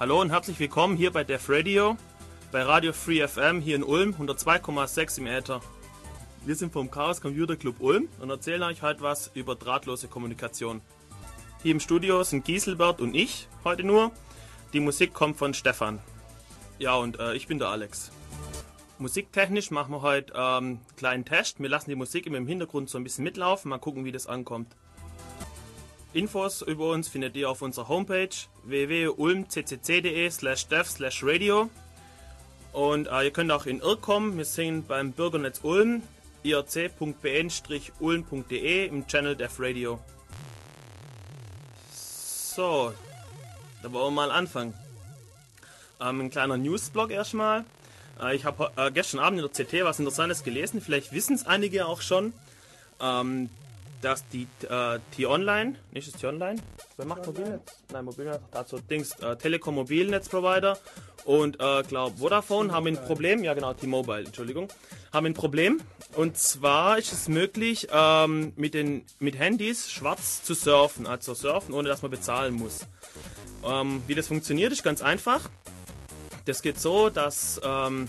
Hallo und herzlich willkommen hier bei Def Radio, bei Radio Free FM hier in Ulm, 102,6 im Äther. Wir sind vom Chaos Computer Club Ulm und erzählen euch heute was über drahtlose Kommunikation. Hier im Studio sind Gieselbert und ich heute nur. Die Musik kommt von Stefan. Ja, und äh, ich bin der Alex. Musiktechnisch machen wir heute ähm, einen kleinen Test. Wir lassen die Musik im Hintergrund so ein bisschen mitlaufen, mal gucken, wie das ankommt. Infos über uns findet ihr auf unserer Homepage www.ulmccc.de slash dev slash radio und äh, ihr könnt auch in IRC kommen. Wir sind beim Bürgernetz Ulm irc.bn-ulm.de im Channel Dev Radio. So, da wollen wir mal anfangen. Ähm, ein kleiner Newsblog erstmal. Äh, ich habe äh, gestern Abend in der CT was Interessantes gelesen. Vielleicht wissen es einige auch schon. Ähm, dass die äh, T-Online, nicht das T-Online, wer macht Mobilnetz? Nein, Mobilnetz, dazu Dings, äh, Telekom Mobilnetzprovider und äh, glaube Vodafone haben ein Problem, ja genau, T-Mobile, Entschuldigung, haben ein Problem und zwar ist es möglich, ähm, mit, den, mit Handys schwarz zu surfen, also surfen, ohne dass man bezahlen muss. Ähm, wie das funktioniert, ist ganz einfach. Das geht so, dass ähm,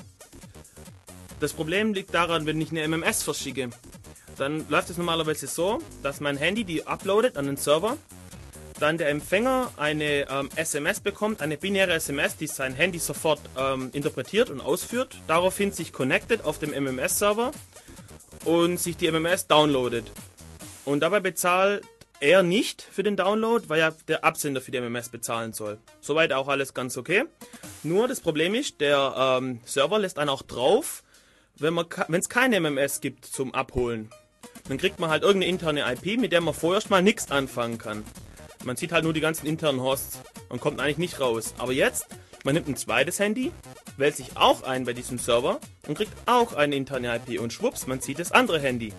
das Problem liegt daran, wenn ich eine MMS verschicke dann läuft es normalerweise so, dass mein Handy die uploadet an den Server, dann der Empfänger eine ähm, SMS bekommt, eine binäre SMS, die sein Handy sofort ähm, interpretiert und ausführt, daraufhin sich connected auf dem MMS-Server und sich die MMS downloadet. Und dabei bezahlt er nicht für den Download, weil ja der Absender für die MMS bezahlen soll. Soweit auch alles ganz okay. Nur das Problem ist, der ähm, Server lässt einen auch drauf, wenn es keine MMS gibt zum Abholen. Dann kriegt man halt irgendeine interne IP, mit der man vorher mal nichts anfangen kann. Man sieht halt nur die ganzen internen Hosts und kommt eigentlich nicht raus. Aber jetzt, man nimmt ein zweites Handy, wählt sich auch ein bei diesem Server und kriegt auch eine interne IP und schwupps, man sieht das andere Handy.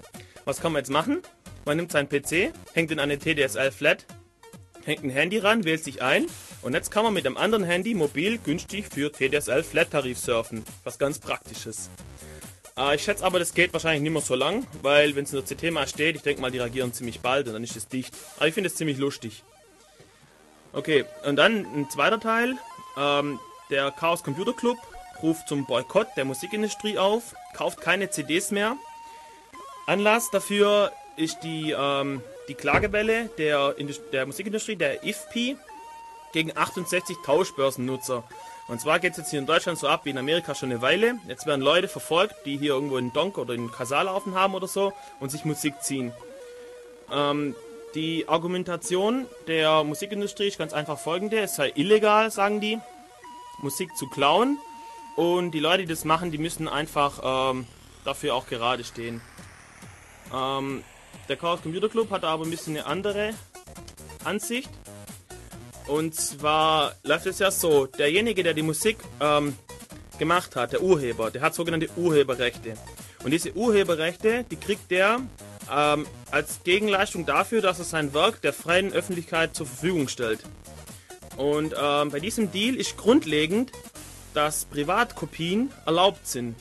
Was kann man jetzt machen? Man nimmt seinen PC, hängt in eine TDSL Flat, hängt ein Handy ran, wählt sich ein und jetzt kann man mit dem anderen Handy mobil günstig für TDSL Flat Tarif surfen. Was ganz praktisches. Äh, ich schätze aber, das geht wahrscheinlich nicht mehr so lang, weil wenn es in der CT mal steht, ich denke mal, die reagieren ziemlich bald und dann ist es dicht. Aber ich finde es ziemlich lustig. Okay, und dann ein zweiter Teil. Ähm, der Chaos Computer Club ruft zum Boykott der Musikindustrie auf, kauft keine CDs mehr. Anlass dafür ist die, ähm, die Klagewelle der, der Musikindustrie, der IFP, gegen 68 Tauschbörsennutzer. Und zwar geht es jetzt hier in Deutschland so ab wie in Amerika schon eine Weile. Jetzt werden Leute verfolgt, die hier irgendwo in Donk oder in Kasal laufen haben oder so und sich Musik ziehen. Ähm, die Argumentation der Musikindustrie ist ganz einfach folgende: Es sei illegal, sagen die, Musik zu klauen. Und die Leute, die das machen, die müssen einfach ähm, dafür auch gerade stehen. Ähm, der Chaos Computer Club hat aber ein bisschen eine andere Ansicht. Und zwar läuft es ja so, derjenige, der die Musik ähm, gemacht hat, der Urheber, der hat sogenannte Urheberrechte. Und diese Urheberrechte, die kriegt der ähm, als Gegenleistung dafür, dass er sein Werk der freien Öffentlichkeit zur Verfügung stellt. Und ähm, bei diesem Deal ist grundlegend, dass Privatkopien erlaubt sind.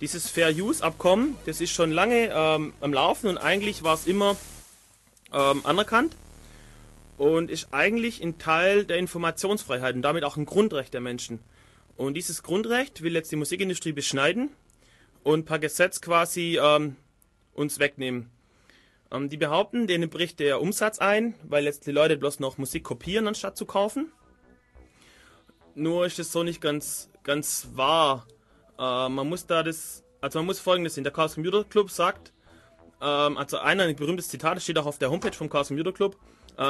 Dieses Fair Use Abkommen, das ist schon lange ähm, am Laufen und eigentlich war es immer ähm, anerkannt und ist eigentlich ein Teil der Informationsfreiheit und damit auch ein Grundrecht der Menschen. Und dieses Grundrecht will jetzt die Musikindustrie beschneiden und per Gesetz quasi ähm, uns wegnehmen. Ähm, die behaupten, denen bricht der Umsatz ein, weil jetzt die Leute bloß noch Musik kopieren, anstatt zu kaufen. Nur ist es so nicht ganz, ganz wahr. Äh, man muss da das, also man muss folgendes sehen. Der Chaos Computer Club sagt, ähm, also einer, ein berühmtes Zitat, das steht auch auf der Homepage vom Chaos Computer Club,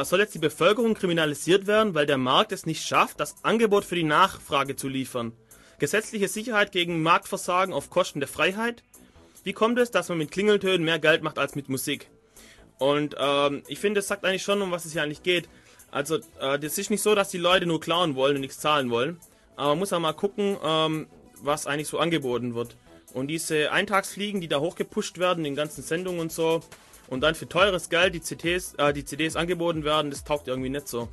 soll jetzt die Bevölkerung kriminalisiert werden, weil der Markt es nicht schafft, das Angebot für die Nachfrage zu liefern. Gesetzliche Sicherheit gegen Marktversagen auf Kosten der Freiheit. Wie kommt es, dass man mit Klingeltönen mehr Geld macht als mit Musik? Und ähm, ich finde, das sagt eigentlich schon, um was es hier eigentlich geht. Also, äh, das ist nicht so, dass die Leute nur klauen wollen und nichts zahlen wollen. Aber man muss auch mal gucken, ähm, was eigentlich so angeboten wird. Und diese Eintagsfliegen, die da hochgepusht werden, in ganzen Sendungen und so, und dann für teures Geld die, CTs, äh, die CDs angeboten werden, das taugt irgendwie nicht so.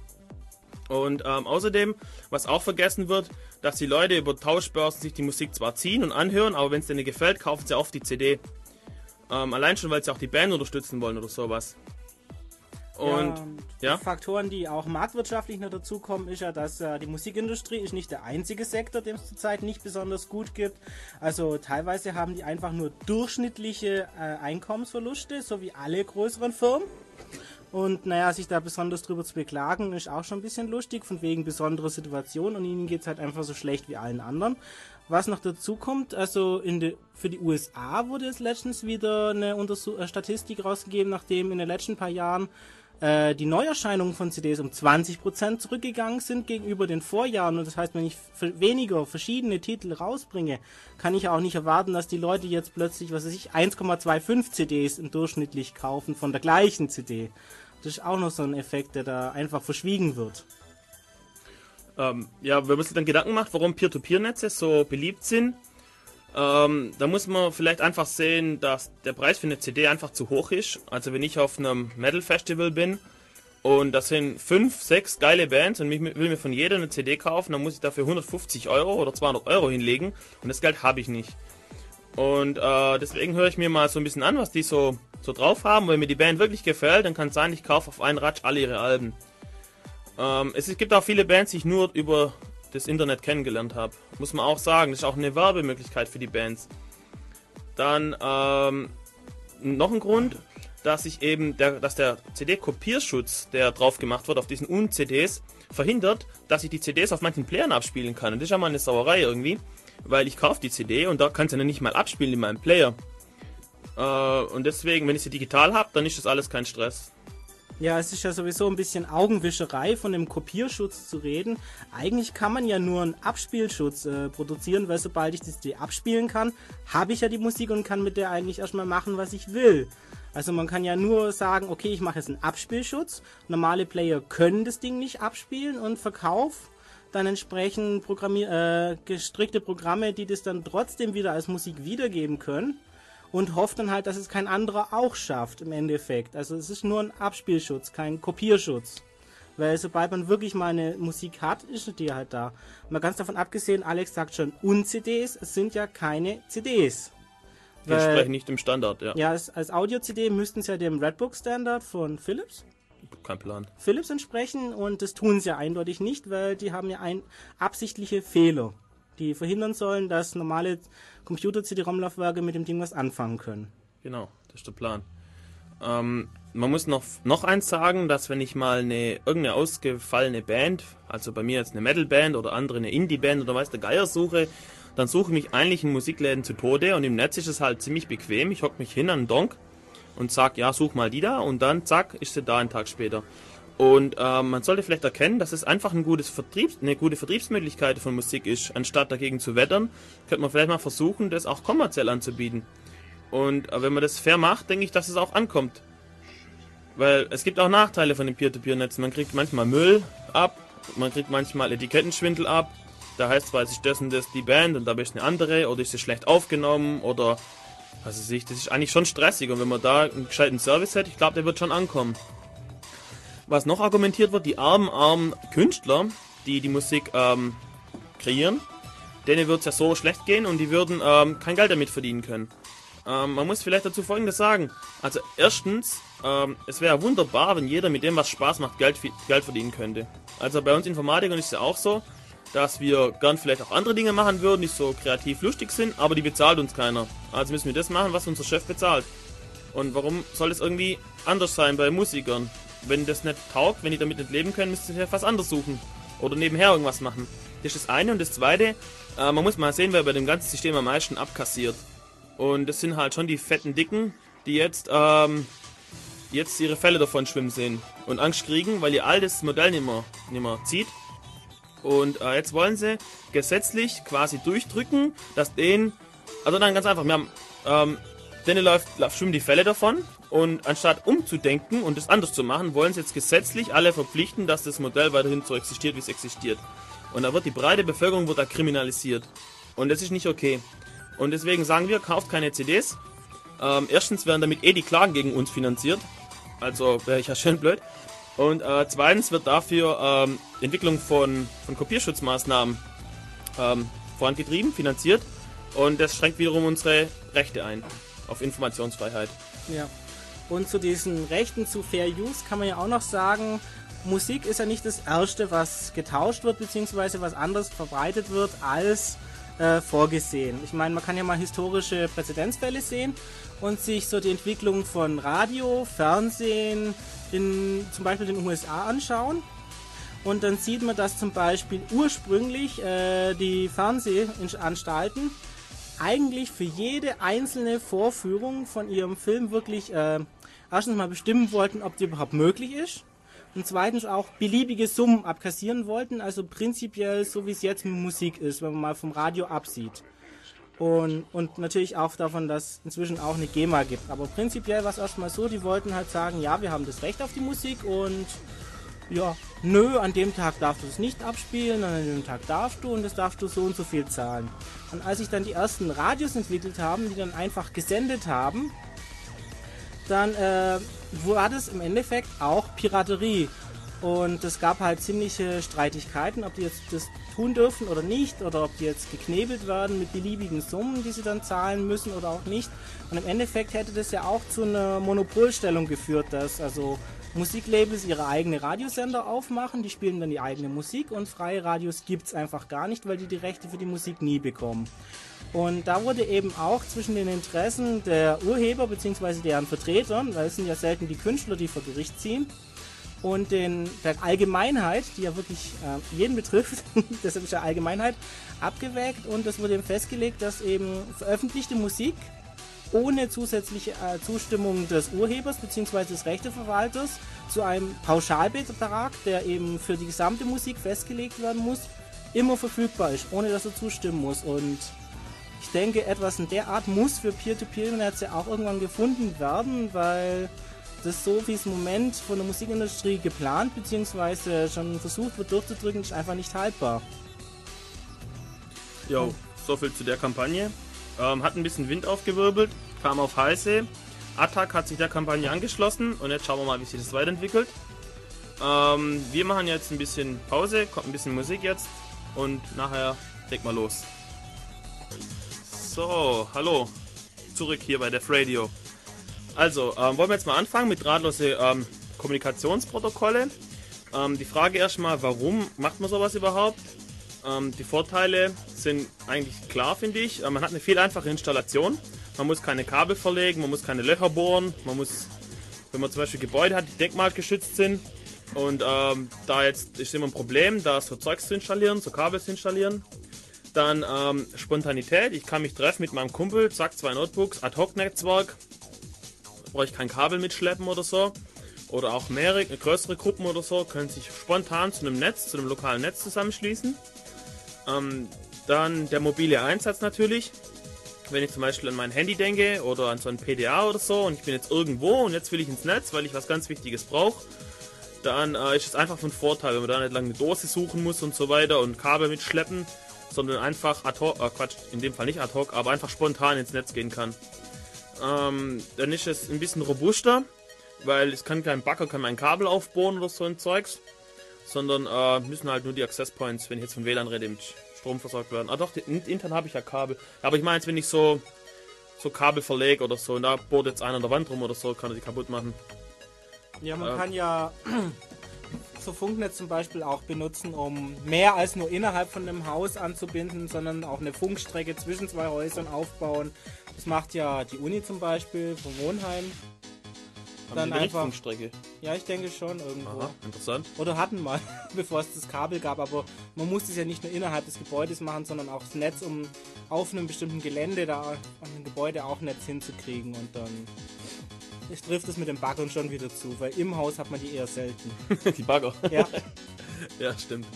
Und ähm, außerdem, was auch vergessen wird, dass die Leute über Tauschbörsen sich die Musik zwar ziehen und anhören, aber wenn es denen gefällt, kaufen sie auf die CD. Ähm, allein schon, weil sie auch die Band unterstützen wollen oder sowas. Und ja, ja? Faktoren, die auch marktwirtschaftlich noch dazukommen, ist ja, dass äh, die Musikindustrie ist nicht der einzige Sektor, dem es zurzeit nicht besonders gut gibt. Also teilweise haben die einfach nur durchschnittliche äh, Einkommensverluste, so wie alle größeren Firmen. Und naja, sich da besonders drüber zu beklagen, ist auch schon ein bisschen lustig, von wegen besonderer Situation und ihnen geht es halt einfach so schlecht wie allen anderen. Was noch dazu kommt, also de, für die USA wurde es letztens wieder eine Untersuch äh, Statistik rausgegeben, nachdem in den letzten paar Jahren äh, die Neuerscheinungen von CDs um 20% zurückgegangen sind gegenüber den Vorjahren. Und das heißt, wenn ich weniger verschiedene Titel rausbringe, kann ich auch nicht erwarten, dass die Leute jetzt plötzlich, was weiß ich, 1,25 CDs im durchschnittlich kaufen von der gleichen CD. Das ist auch noch so ein Effekt, der da einfach verschwiegen wird. Ähm, ja, man sich dann Gedanken macht, warum Peer-to-Peer-Netze so beliebt sind, ähm, da muss man vielleicht einfach sehen, dass der Preis für eine CD einfach zu hoch ist. Also wenn ich auf einem Metal-Festival bin und das sind fünf, sechs geile Bands und ich will mir von jeder eine CD kaufen, dann muss ich dafür 150 Euro oder 200 Euro hinlegen und das Geld habe ich nicht. Und äh, deswegen höre ich mir mal so ein bisschen an, was die so, so drauf haben. Wenn mir die Band wirklich gefällt, dann kann es sein, ich kaufe auf einen Ratsch alle ihre Alben. Ähm, es gibt auch viele Bands, die ich nur über das Internet kennengelernt habe. Muss man auch sagen, das ist auch eine Werbemöglichkeit für die Bands. Dann ähm, noch ein Grund, dass ich eben der, dass der CD-Kopierschutz, der drauf gemacht wird auf diesen UN-CDs, verhindert, dass ich die CDs auf manchen Playern abspielen kann. Und das ist ja mal eine Sauerei irgendwie, weil ich kaufe die CD und da kann sie ja nicht mal abspielen in meinem Player. Äh, und deswegen, wenn ich sie digital habe, dann ist das alles kein Stress. Ja, es ist ja sowieso ein bisschen Augenwischerei, von dem Kopierschutz zu reden. Eigentlich kann man ja nur einen Abspielschutz äh, produzieren, weil sobald ich das CD abspielen kann, habe ich ja die Musik und kann mit der eigentlich erstmal machen, was ich will. Also man kann ja nur sagen, okay, ich mache jetzt einen Abspielschutz. Normale Player können das Ding nicht abspielen und Verkauf dann entsprechend Programmier äh, gestrickte Programme, die das dann trotzdem wieder als Musik wiedergeben können und hofft dann halt, dass es kein anderer auch schafft im Endeffekt. Also es ist nur ein Abspielschutz, kein Kopierschutz. Weil sobald man wirklich mal eine Musik hat, ist die halt da. Mal ganz davon abgesehen, Alex sagt schon, Un-CDs, es sind ja keine CDs. Die entsprechen nicht dem Standard, ja. Ja, als, als Audio-CD müssten es ja dem Redbook-Standard von Philips kein Plan. Philips entsprechen und das tun sie ja eindeutig nicht, weil die haben ja ein absichtliche Fehler die verhindern sollen, dass normale Computer-CD-ROM-Laufwerke mit dem Ding was anfangen können. Genau, das ist der Plan. Ähm, man muss noch, noch eins sagen, dass wenn ich mal eine irgendeine ausgefallene Band, also bei mir jetzt eine Metal-Band oder andere eine Indie-Band oder weiß der Geier suche, dann suche ich mich eigentlich in Musikläden zu Tode und im Netz ist es halt ziemlich bequem. Ich hocke mich hin an den Donk und sag, ja, such mal die da und dann zack, ist sie da einen Tag später. Und äh, man sollte vielleicht erkennen, dass es einfach ein gutes Vertriebs eine gute Vertriebsmöglichkeit von Musik ist. Anstatt dagegen zu wettern, könnte man vielleicht mal versuchen, das auch kommerziell anzubieten. Und äh, wenn man das fair macht, denke ich, dass es auch ankommt. Weil es gibt auch Nachteile von den Peer-to-Peer-Netzen. Man kriegt manchmal Müll ab, man kriegt manchmal Etikettenschwindel ab. Da heißt zwar, es ist das und das die Band und dabei ist eine andere oder ist sie schlecht aufgenommen oder also sich, das ist eigentlich schon stressig und wenn man da einen gescheiten Service hat, ich glaube, der wird schon ankommen. Was noch argumentiert wird, die armen, armen Künstler, die die Musik ähm, kreieren, denen wird es ja so schlecht gehen und die würden ähm, kein Geld damit verdienen können. Ähm, man muss vielleicht dazu Folgendes sagen. Also erstens, ähm, es wäre wunderbar, wenn jeder mit dem, was Spaß macht, Geld, Geld verdienen könnte. Also bei uns Informatikern ist es ja auch so, dass wir gern vielleicht auch andere Dinge machen würden, die so kreativ lustig sind, aber die bezahlt uns keiner. Also müssen wir das machen, was unser Chef bezahlt. Und warum soll es irgendwie anders sein bei Musikern? Wenn das nicht taugt, wenn die damit nicht leben können, müsst ihr ja was anderes suchen. Oder nebenher irgendwas machen. Das ist das eine. Und das zweite, äh, man muss mal sehen, wer bei dem ganzen System am meisten abkassiert. Und das sind halt schon die fetten Dicken, die jetzt, ähm, jetzt ihre Fälle davon schwimmen sehen. Und Angst kriegen, weil ihr altes Modell nicht mehr, nicht mehr zieht. Und äh, jetzt wollen sie gesetzlich quasi durchdrücken, dass denen, also dann ganz einfach, wir haben, ähm, denen läuft, schwimmen die Fälle davon und anstatt umzudenken und es anders zu machen, wollen sie jetzt gesetzlich alle verpflichten, dass das Modell weiterhin so existiert, wie es existiert. Und da wird die breite Bevölkerung wird da kriminalisiert. Und das ist nicht okay. Und deswegen sagen wir, kauft keine CDs. Ähm, erstens werden damit eh die Klagen gegen uns finanziert. Also wäre ich ja schön blöd. Und äh, zweitens wird dafür ähm, Entwicklung von, von Kopierschutzmaßnahmen ähm, vorangetrieben, finanziert. Und das schränkt wiederum unsere Rechte ein auf Informationsfreiheit. Ja. Und zu diesen Rechten zu Fair Use kann man ja auch noch sagen, Musik ist ja nicht das Erste, was getauscht wird, beziehungsweise was anders verbreitet wird als äh, vorgesehen. Ich meine, man kann ja mal historische Präzedenzfälle sehen und sich so die Entwicklung von Radio, Fernsehen in zum Beispiel den USA anschauen. Und dann sieht man, dass zum Beispiel ursprünglich äh, die Fernsehanstalten eigentlich für jede einzelne Vorführung von ihrem Film wirklich äh, erstens mal bestimmen wollten, ob die überhaupt möglich ist. Und zweitens auch beliebige Summen abkassieren wollten, also prinzipiell so wie es jetzt mit Musik ist, wenn man mal vom Radio absieht. Und, und natürlich auch davon, dass inzwischen auch eine GEMA gibt. Aber prinzipiell war es erstmal so, die wollten halt sagen, ja, wir haben das Recht auf die Musik und ja, nö, an dem Tag darfst du es nicht abspielen, an dem Tag darfst du und das darfst du so und so viel zahlen. Und als sich dann die ersten Radios entwickelt haben, die dann einfach gesendet haben, dann äh, war das im Endeffekt auch Piraterie. Und es gab halt ziemliche Streitigkeiten, ob die jetzt das tun dürfen oder nicht, oder ob die jetzt geknebelt werden mit beliebigen Summen, die sie dann zahlen müssen oder auch nicht. Und im Endeffekt hätte das ja auch zu einer Monopolstellung geführt, dass also Musiklabels ihre eigene Radiosender aufmachen, die spielen dann die eigene Musik und freie Radios gibt es einfach gar nicht, weil die die Rechte für die Musik nie bekommen. Und da wurde eben auch zwischen den Interessen der Urheber bzw. deren Vertretern, weil es sind ja selten die Künstler, die vor Gericht ziehen, und den, der Allgemeinheit, die ja wirklich äh, jeden betrifft, das ist ja Allgemeinheit, abgewägt und es wurde eben festgelegt, dass eben veröffentlichte Musik ohne zusätzliche äh, Zustimmung des Urhebers bzw. des Rechteverwalters zu einem Pauschalbetrag, der eben für die gesamte Musik festgelegt werden muss, immer verfügbar ist, ohne dass er zustimmen muss. Und ich denke, etwas in der Art muss für Peer-to-Peer-Netze auch irgendwann gefunden werden, weil das so, wie es im Moment von der Musikindustrie geplant bzw. schon versucht wird durchzudrücken, ist einfach nicht haltbar. Jo, so viel zu der Kampagne. Ähm, hat ein bisschen Wind aufgewirbelt, kam auf heiße. Attack hat sich der Kampagne angeschlossen und jetzt schauen wir mal, wie sich das weiterentwickelt. Ähm, wir machen jetzt ein bisschen Pause, kommt ein bisschen Musik jetzt und nachher leg mal los. So, hallo, zurück hier bei Def Radio. Also, ähm, wollen wir jetzt mal anfangen mit drahtlose ähm, Kommunikationsprotokolle. Ähm, die Frage erstmal, warum macht man sowas überhaupt? Ähm, die Vorteile sind eigentlich klar, finde ich. Äh, man hat eine viel einfache Installation. Man muss keine Kabel verlegen, man muss keine Löcher bohren. Man muss, wenn man zum Beispiel Gebäude hat, die denkmalgeschützt sind. Und ähm, da jetzt ist immer ein Problem, da so Zeugs zu installieren, so Kabel zu installieren. Dann ähm, Spontanität. Ich kann mich treffen mit meinem Kumpel, zack, zwei Notebooks, Ad-Hoc-Netzwerk. Brauche ich kein Kabel mitschleppen oder so. Oder auch mehrere, größere Gruppen oder so können sich spontan zu einem Netz, zu einem lokalen Netz zusammenschließen. Ähm, dann der mobile Einsatz natürlich. Wenn ich zum Beispiel an mein Handy denke oder an so ein PDA oder so und ich bin jetzt irgendwo und jetzt will ich ins Netz, weil ich was ganz Wichtiges brauche, dann äh, ist es einfach von Vorteil, wenn man da nicht lange eine Dose suchen muss und so weiter und Kabel mitschleppen, sondern einfach ad hoc, äh, Quatsch, in dem Fall nicht ad hoc, aber einfach spontan ins Netz gehen kann. Ähm, dann ist es ein bisschen robuster, weil es kann kein Bagger, kann mein Kabel aufbohren oder so ein Zeugs sondern äh, müssen halt nur die Access Points, wenn ich jetzt von WLAN rede, mit Strom versorgt werden. Ah doch, intern habe ich ja Kabel. Aber ich meine jetzt, wenn ich so, so Kabel verlege oder so, und da bohrt jetzt einer an der Wand rum oder so, kann er die kaputt machen. Ja, man äh, kann ja so Funknetz zum Beispiel auch benutzen, um mehr als nur innerhalb von einem Haus anzubinden, sondern auch eine Funkstrecke zwischen zwei Häusern aufbauen. Das macht ja die Uni zum Beispiel vom Wohnheim. Haben dann einfach Funkstrecke. Ja, ich denke schon irgendwo. Aha, interessant. Oder hatten mal, bevor es das Kabel gab, aber man muss es ja nicht nur innerhalb des Gebäudes machen, sondern auch das Netz, um auf einem bestimmten Gelände da an dem Gebäude auch Netz hinzukriegen und dann ich trifft es mit den Baggern schon wieder zu, weil im Haus hat man die eher selten. die Bagger? Ja. ja, stimmt.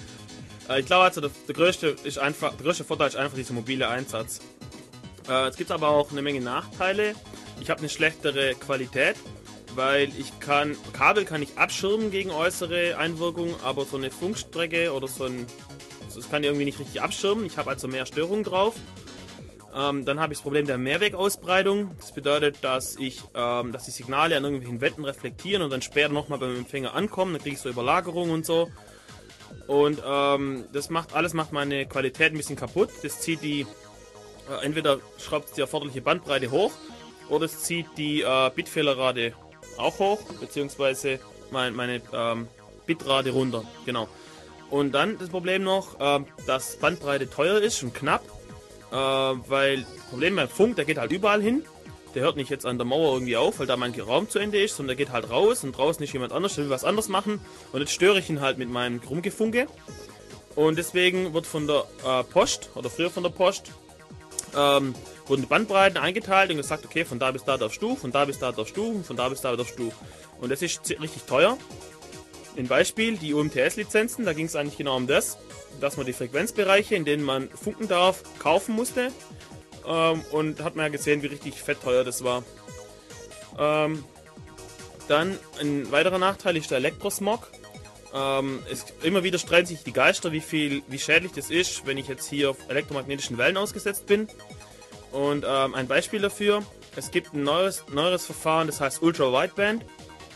Äh, ich glaube also, der, der, größte ist einfach, der größte Vorteil ist einfach dieser mobile Einsatz. Äh, es gibt aber auch eine Menge Nachteile. Ich habe eine schlechtere Qualität weil ich kann, Kabel kann ich abschirmen gegen äußere Einwirkungen, aber so eine Funkstrecke oder so ein, das kann ich irgendwie nicht richtig abschirmen. Ich habe also mehr Störungen drauf. Ähm, dann habe ich das Problem der Mehrwegausbreitung. Das bedeutet, dass ich, ähm, dass die Signale an irgendwelchen Wänden reflektieren und dann später nochmal beim Empfänger ankommen. Dann kriege ich so Überlagerungen und so. Und ähm, das macht alles macht meine Qualität ein bisschen kaputt. Das zieht die, äh, entweder schraubt die erforderliche Bandbreite hoch oder es zieht die äh, Bitfehlerrate auch hoch, beziehungsweise mein, meine ähm, Bitrate runter. Genau. Und dann das Problem noch, äh, dass Bandbreite teuer ist und knapp, äh, weil Problem beim Funk, der geht halt überall hin. Der hört nicht jetzt an der Mauer irgendwie auf, weil da mein Raum zu Ende ist, sondern der geht halt raus und draußen ist jemand anders, der will was anderes machen. Und jetzt störe ich ihn halt mit meinem Rumgefunke. Und deswegen wird von der äh, Post, oder früher von der Post, ähm, wurden Bandbreiten eingeteilt und gesagt, okay, von da bis da darfst du, von da bis da darfst du, von da bis da darfst du. Und das ist richtig teuer. Ein Beispiel, die UMTS-Lizenzen, da ging es eigentlich genau um das, dass man die Frequenzbereiche, in denen man funken darf, kaufen musste. Ähm, und hat man ja gesehen, wie richtig fett teuer das war. Ähm, dann ein weiterer Nachteil ist der Elektrosmog. Ähm, es, immer wieder streiten sich die Geister, wie viel, wie schädlich das ist, wenn ich jetzt hier auf elektromagnetischen Wellen ausgesetzt bin. Und ähm, ein Beispiel dafür: Es gibt ein neues, neueres Verfahren, das heißt Ultra Wideband.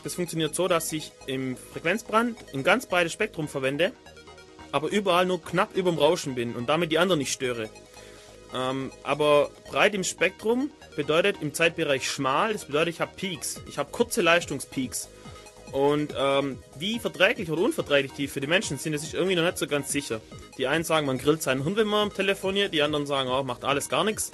Das funktioniert so, dass ich im Frequenzbrand ein ganz breites Spektrum verwende, aber überall nur knapp über dem Rauschen bin und damit die anderen nicht störe. Ähm, aber breit im Spektrum bedeutet im Zeitbereich schmal, das bedeutet, ich habe Peaks. Ich habe kurze Leistungspeaks. Und ähm, wie verträglich oder unverträglich die für die Menschen sind, ist ich irgendwie noch nicht so ganz sicher. Die einen sagen, man grillt seinen Hund, wenn man telefoniert, die anderen sagen, oh, macht alles gar nichts.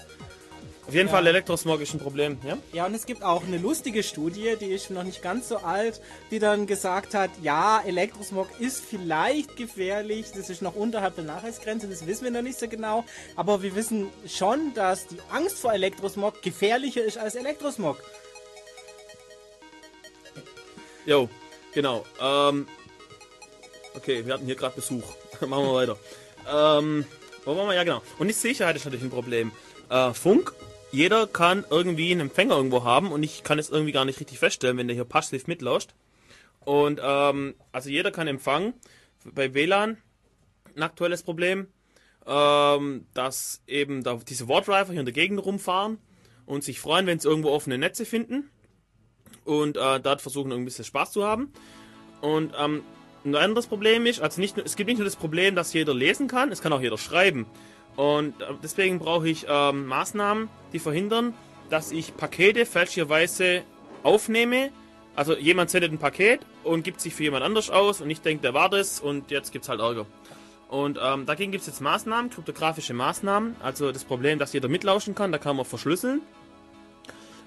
Auf jeden ja. Fall Elektrosmog ist ein Problem, ja? Ja, und es gibt auch eine lustige Studie, die ist noch nicht ganz so alt, die dann gesagt hat, ja, Elektrosmog ist vielleicht gefährlich, das ist noch unterhalb der Nachweisgrenze, das wissen wir noch nicht so genau, aber wir wissen schon, dass die Angst vor Elektrosmog gefährlicher ist als Elektrosmog. Jo, genau. Ähm, okay, wir hatten hier gerade Besuch. Machen wir weiter. ähm, wo waren wir? Ja, genau. Und die Sicherheit ist natürlich ein Problem. Äh, Funk jeder kann irgendwie einen Empfänger irgendwo haben und ich kann es irgendwie gar nicht richtig feststellen, wenn der hier passiv mitlauscht. Und ähm, also jeder kann empfangen. Bei WLAN ein aktuelles Problem, ähm, dass eben da diese Wardriver hier in der Gegend rumfahren und sich freuen, wenn sie irgendwo offene Netze finden und äh, dort versuchen irgendwie ein bisschen Spaß zu haben. Und ähm, ein anderes Problem ist, also nicht, es gibt nicht nur das Problem, dass jeder lesen kann, es kann auch jeder schreiben. Und äh, deswegen brauche ich ähm, Maßnahmen, die verhindern, dass ich Pakete fälschlicherweise aufnehme. Also jemand sendet ein Paket und gibt sich für jemand anders aus und ich denke, der war das und jetzt gibt es halt Ärger. Und ähm, dagegen gibt es jetzt Maßnahmen, kryptografische Maßnahmen. Also das Problem, dass jeder mitlauschen kann, da kann man verschlüsseln.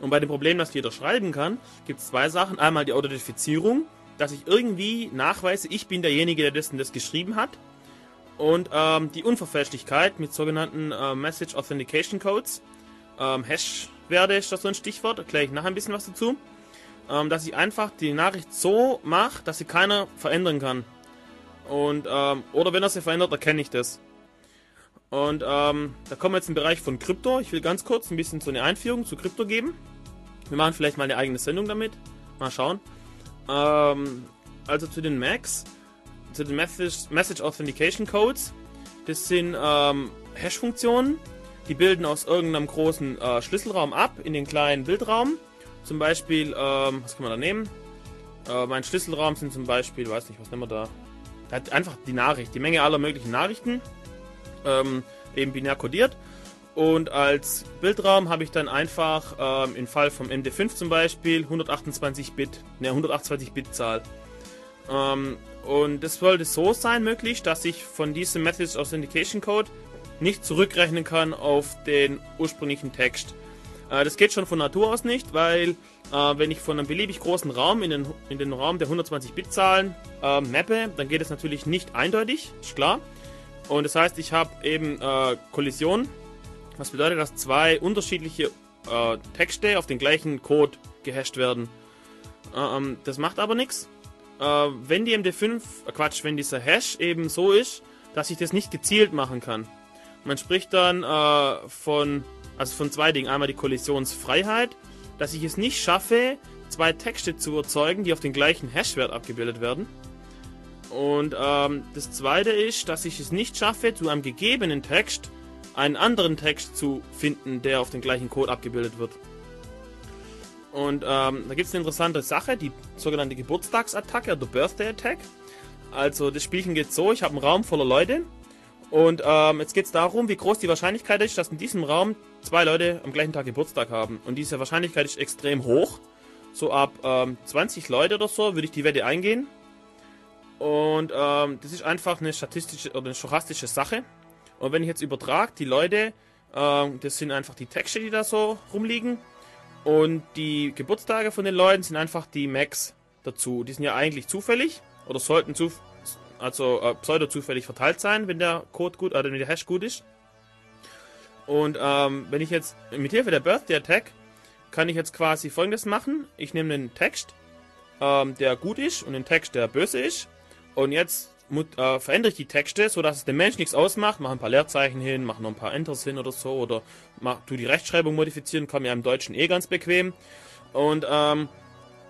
Und bei dem Problem, dass jeder schreiben kann, gibt es zwei Sachen. Einmal die Authentifizierung, dass ich irgendwie nachweise, ich bin derjenige, der das, das geschrieben hat. Und ähm, die Unverfälschlichkeit mit sogenannten äh, Message Authentication Codes. Ähm, Hash-Werte ist das so ein Stichwort, erkläre ich nachher ein bisschen was dazu. Ähm, dass ich einfach die Nachricht so mache, dass sie keiner verändern kann. Und, ähm, oder wenn er sie verändert, erkenne ich das. Und ähm, da kommen wir jetzt im Bereich von Krypto. Ich will ganz kurz ein bisschen so eine Einführung zu Krypto geben. Wir machen vielleicht mal eine eigene Sendung damit. Mal schauen. Ähm, also zu den Macs zu den Message, Message Authentication Codes. Das sind ähm, Hash-Funktionen, die bilden aus irgendeinem großen äh, Schlüsselraum ab in den kleinen Bildraum. Zum Beispiel, ähm, was kann man da nehmen? Äh, mein Schlüsselraum sind zum Beispiel, weiß nicht, was nehmen wir da? Hat einfach die Nachricht, die Menge aller möglichen Nachrichten, ähm, eben binär kodiert. Und als Bildraum habe ich dann einfach ähm, im Fall vom MD5 zum Beispiel 128 Bit, ne 128 Bit Zahl. Ähm, und das sollte so sein möglich, dass ich von diesem Message Authentication Code nicht zurückrechnen kann auf den ursprünglichen Text. Äh, das geht schon von Natur aus nicht, weil äh, wenn ich von einem beliebig großen Raum in den, in den Raum der 120-Bit-Zahlen äh, mappe, dann geht es natürlich nicht eindeutig, ist klar. Und das heißt, ich habe eben äh, Kollision, was bedeutet, dass zwei unterschiedliche äh, Texte auf den gleichen Code gehasht werden. Ähm, das macht aber nichts, äh, wenn die MD5, äh Quatsch, wenn dieser Hash eben so ist, dass ich das nicht gezielt machen kann. Man spricht dann äh, von, also von zwei Dingen. Einmal die Kollisionsfreiheit, dass ich es nicht schaffe, zwei Texte zu erzeugen, die auf den gleichen Hashwert abgebildet werden. Und ähm, das zweite ist, dass ich es nicht schaffe, zu einem gegebenen Text einen anderen Text zu finden, der auf den gleichen Code abgebildet wird. Und ähm, da gibt es eine interessante Sache, die sogenannte Geburtstagsattacke, oder Birthday Attack. Also das Spielchen geht so, ich habe einen Raum voller Leute und ähm, jetzt geht es darum, wie groß die Wahrscheinlichkeit ist, dass in diesem Raum zwei Leute am gleichen Tag Geburtstag haben. Und diese Wahrscheinlichkeit ist extrem hoch. so ab ähm, 20 Leute oder so würde ich die Wette eingehen. Und ähm, das ist einfach eine statistische oder eine stochastische Sache. Und wenn ich jetzt übertrage, die Leute, ähm, das sind einfach die Texte, die da so rumliegen. Und die Geburtstage von den Leuten sind einfach die Max dazu. Die sind ja eigentlich zufällig oder sollten zu, also äh, pseudo zufällig verteilt sein, wenn der Code gut, oder wenn der Hash gut ist. Und ähm, wenn ich jetzt mit Hilfe der Birthday Attack kann ich jetzt quasi folgendes machen. Ich nehme einen Text, ähm, der gut ist und einen Text, der böse ist. Und jetzt äh, verändere ich die Texte, sodass es dem Menschen nichts ausmacht, mache ein paar Leerzeichen hin, mache noch ein paar Enters hin oder so, oder mach, tu die Rechtschreibung modifizieren, kann mir im Deutschen eh ganz bequem. Und, ähm,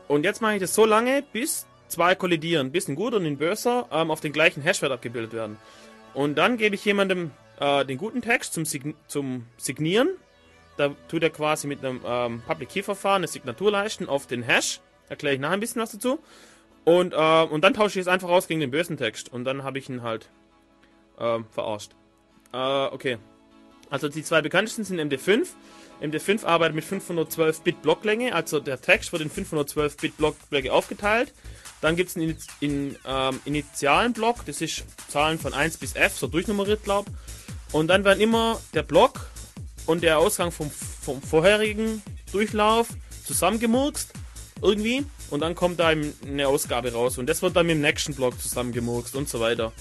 und jetzt mache ich das so lange, bis zwei kollidieren, bis ein guter und ein böser ähm, auf den gleichen Hashwert abgebildet werden. Und dann gebe ich jemandem äh, den guten Text zum, Sign zum Signieren. Da tut er quasi mit einem ähm, Public Key Verfahren eine Signatur leisten auf den Hash. Erkläre ich nachher ein bisschen was dazu. Und, äh, und dann tausche ich es einfach aus gegen den bösen Text. Und dann habe ich ihn halt äh, verarscht. Äh, okay. Also die zwei bekanntesten sind MD5. MD5 arbeitet mit 512-Bit Blocklänge, also der Text wird in 512-Bit Blockblöcke aufgeteilt. Dann gibt es einen in, ähm, initialen Block, das ist Zahlen von 1 bis F, so durchnummeriert, glaub. Und dann werden immer der Block und der Ausgang vom, vom vorherigen Durchlauf zusammengemurkst irgendwie und dann kommt da eine Ausgabe raus und das wird dann mit dem nächsten Block zusammengemurkst und so weiter.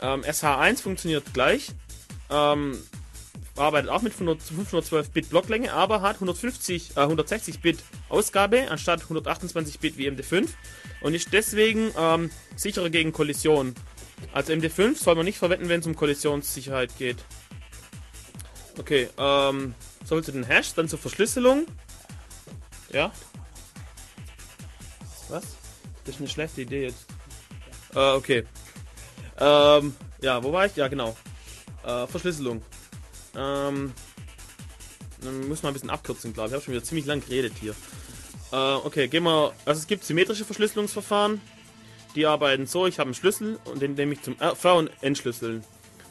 Ähm, SH1 funktioniert gleich, ähm, arbeitet auch mit 512 Bit Blocklänge, aber hat 150, äh, 160 Bit Ausgabe anstatt 128 Bit wie MD5 und ist deswegen ähm, sicherer gegen Kollision. Also MD5 soll man nicht verwenden, wenn es um Kollisionssicherheit geht. Okay, ähm, sollte den Hash dann zur Verschlüsselung. Ja, was? Das ist eine schlechte Idee jetzt. Äh, okay. Ähm, ja, wo war ich? Ja, genau. Äh, Verschlüsselung. Ähm, dann muss man ein bisschen abkürzen, glaube ich. Ich habe schon wieder ziemlich lang geredet hier. Äh, okay, gehen wir. Also es gibt symmetrische Verschlüsselungsverfahren. Die arbeiten so, ich habe einen Schlüssel und den nehme ich zum äh, Ver- und Entschlüsseln.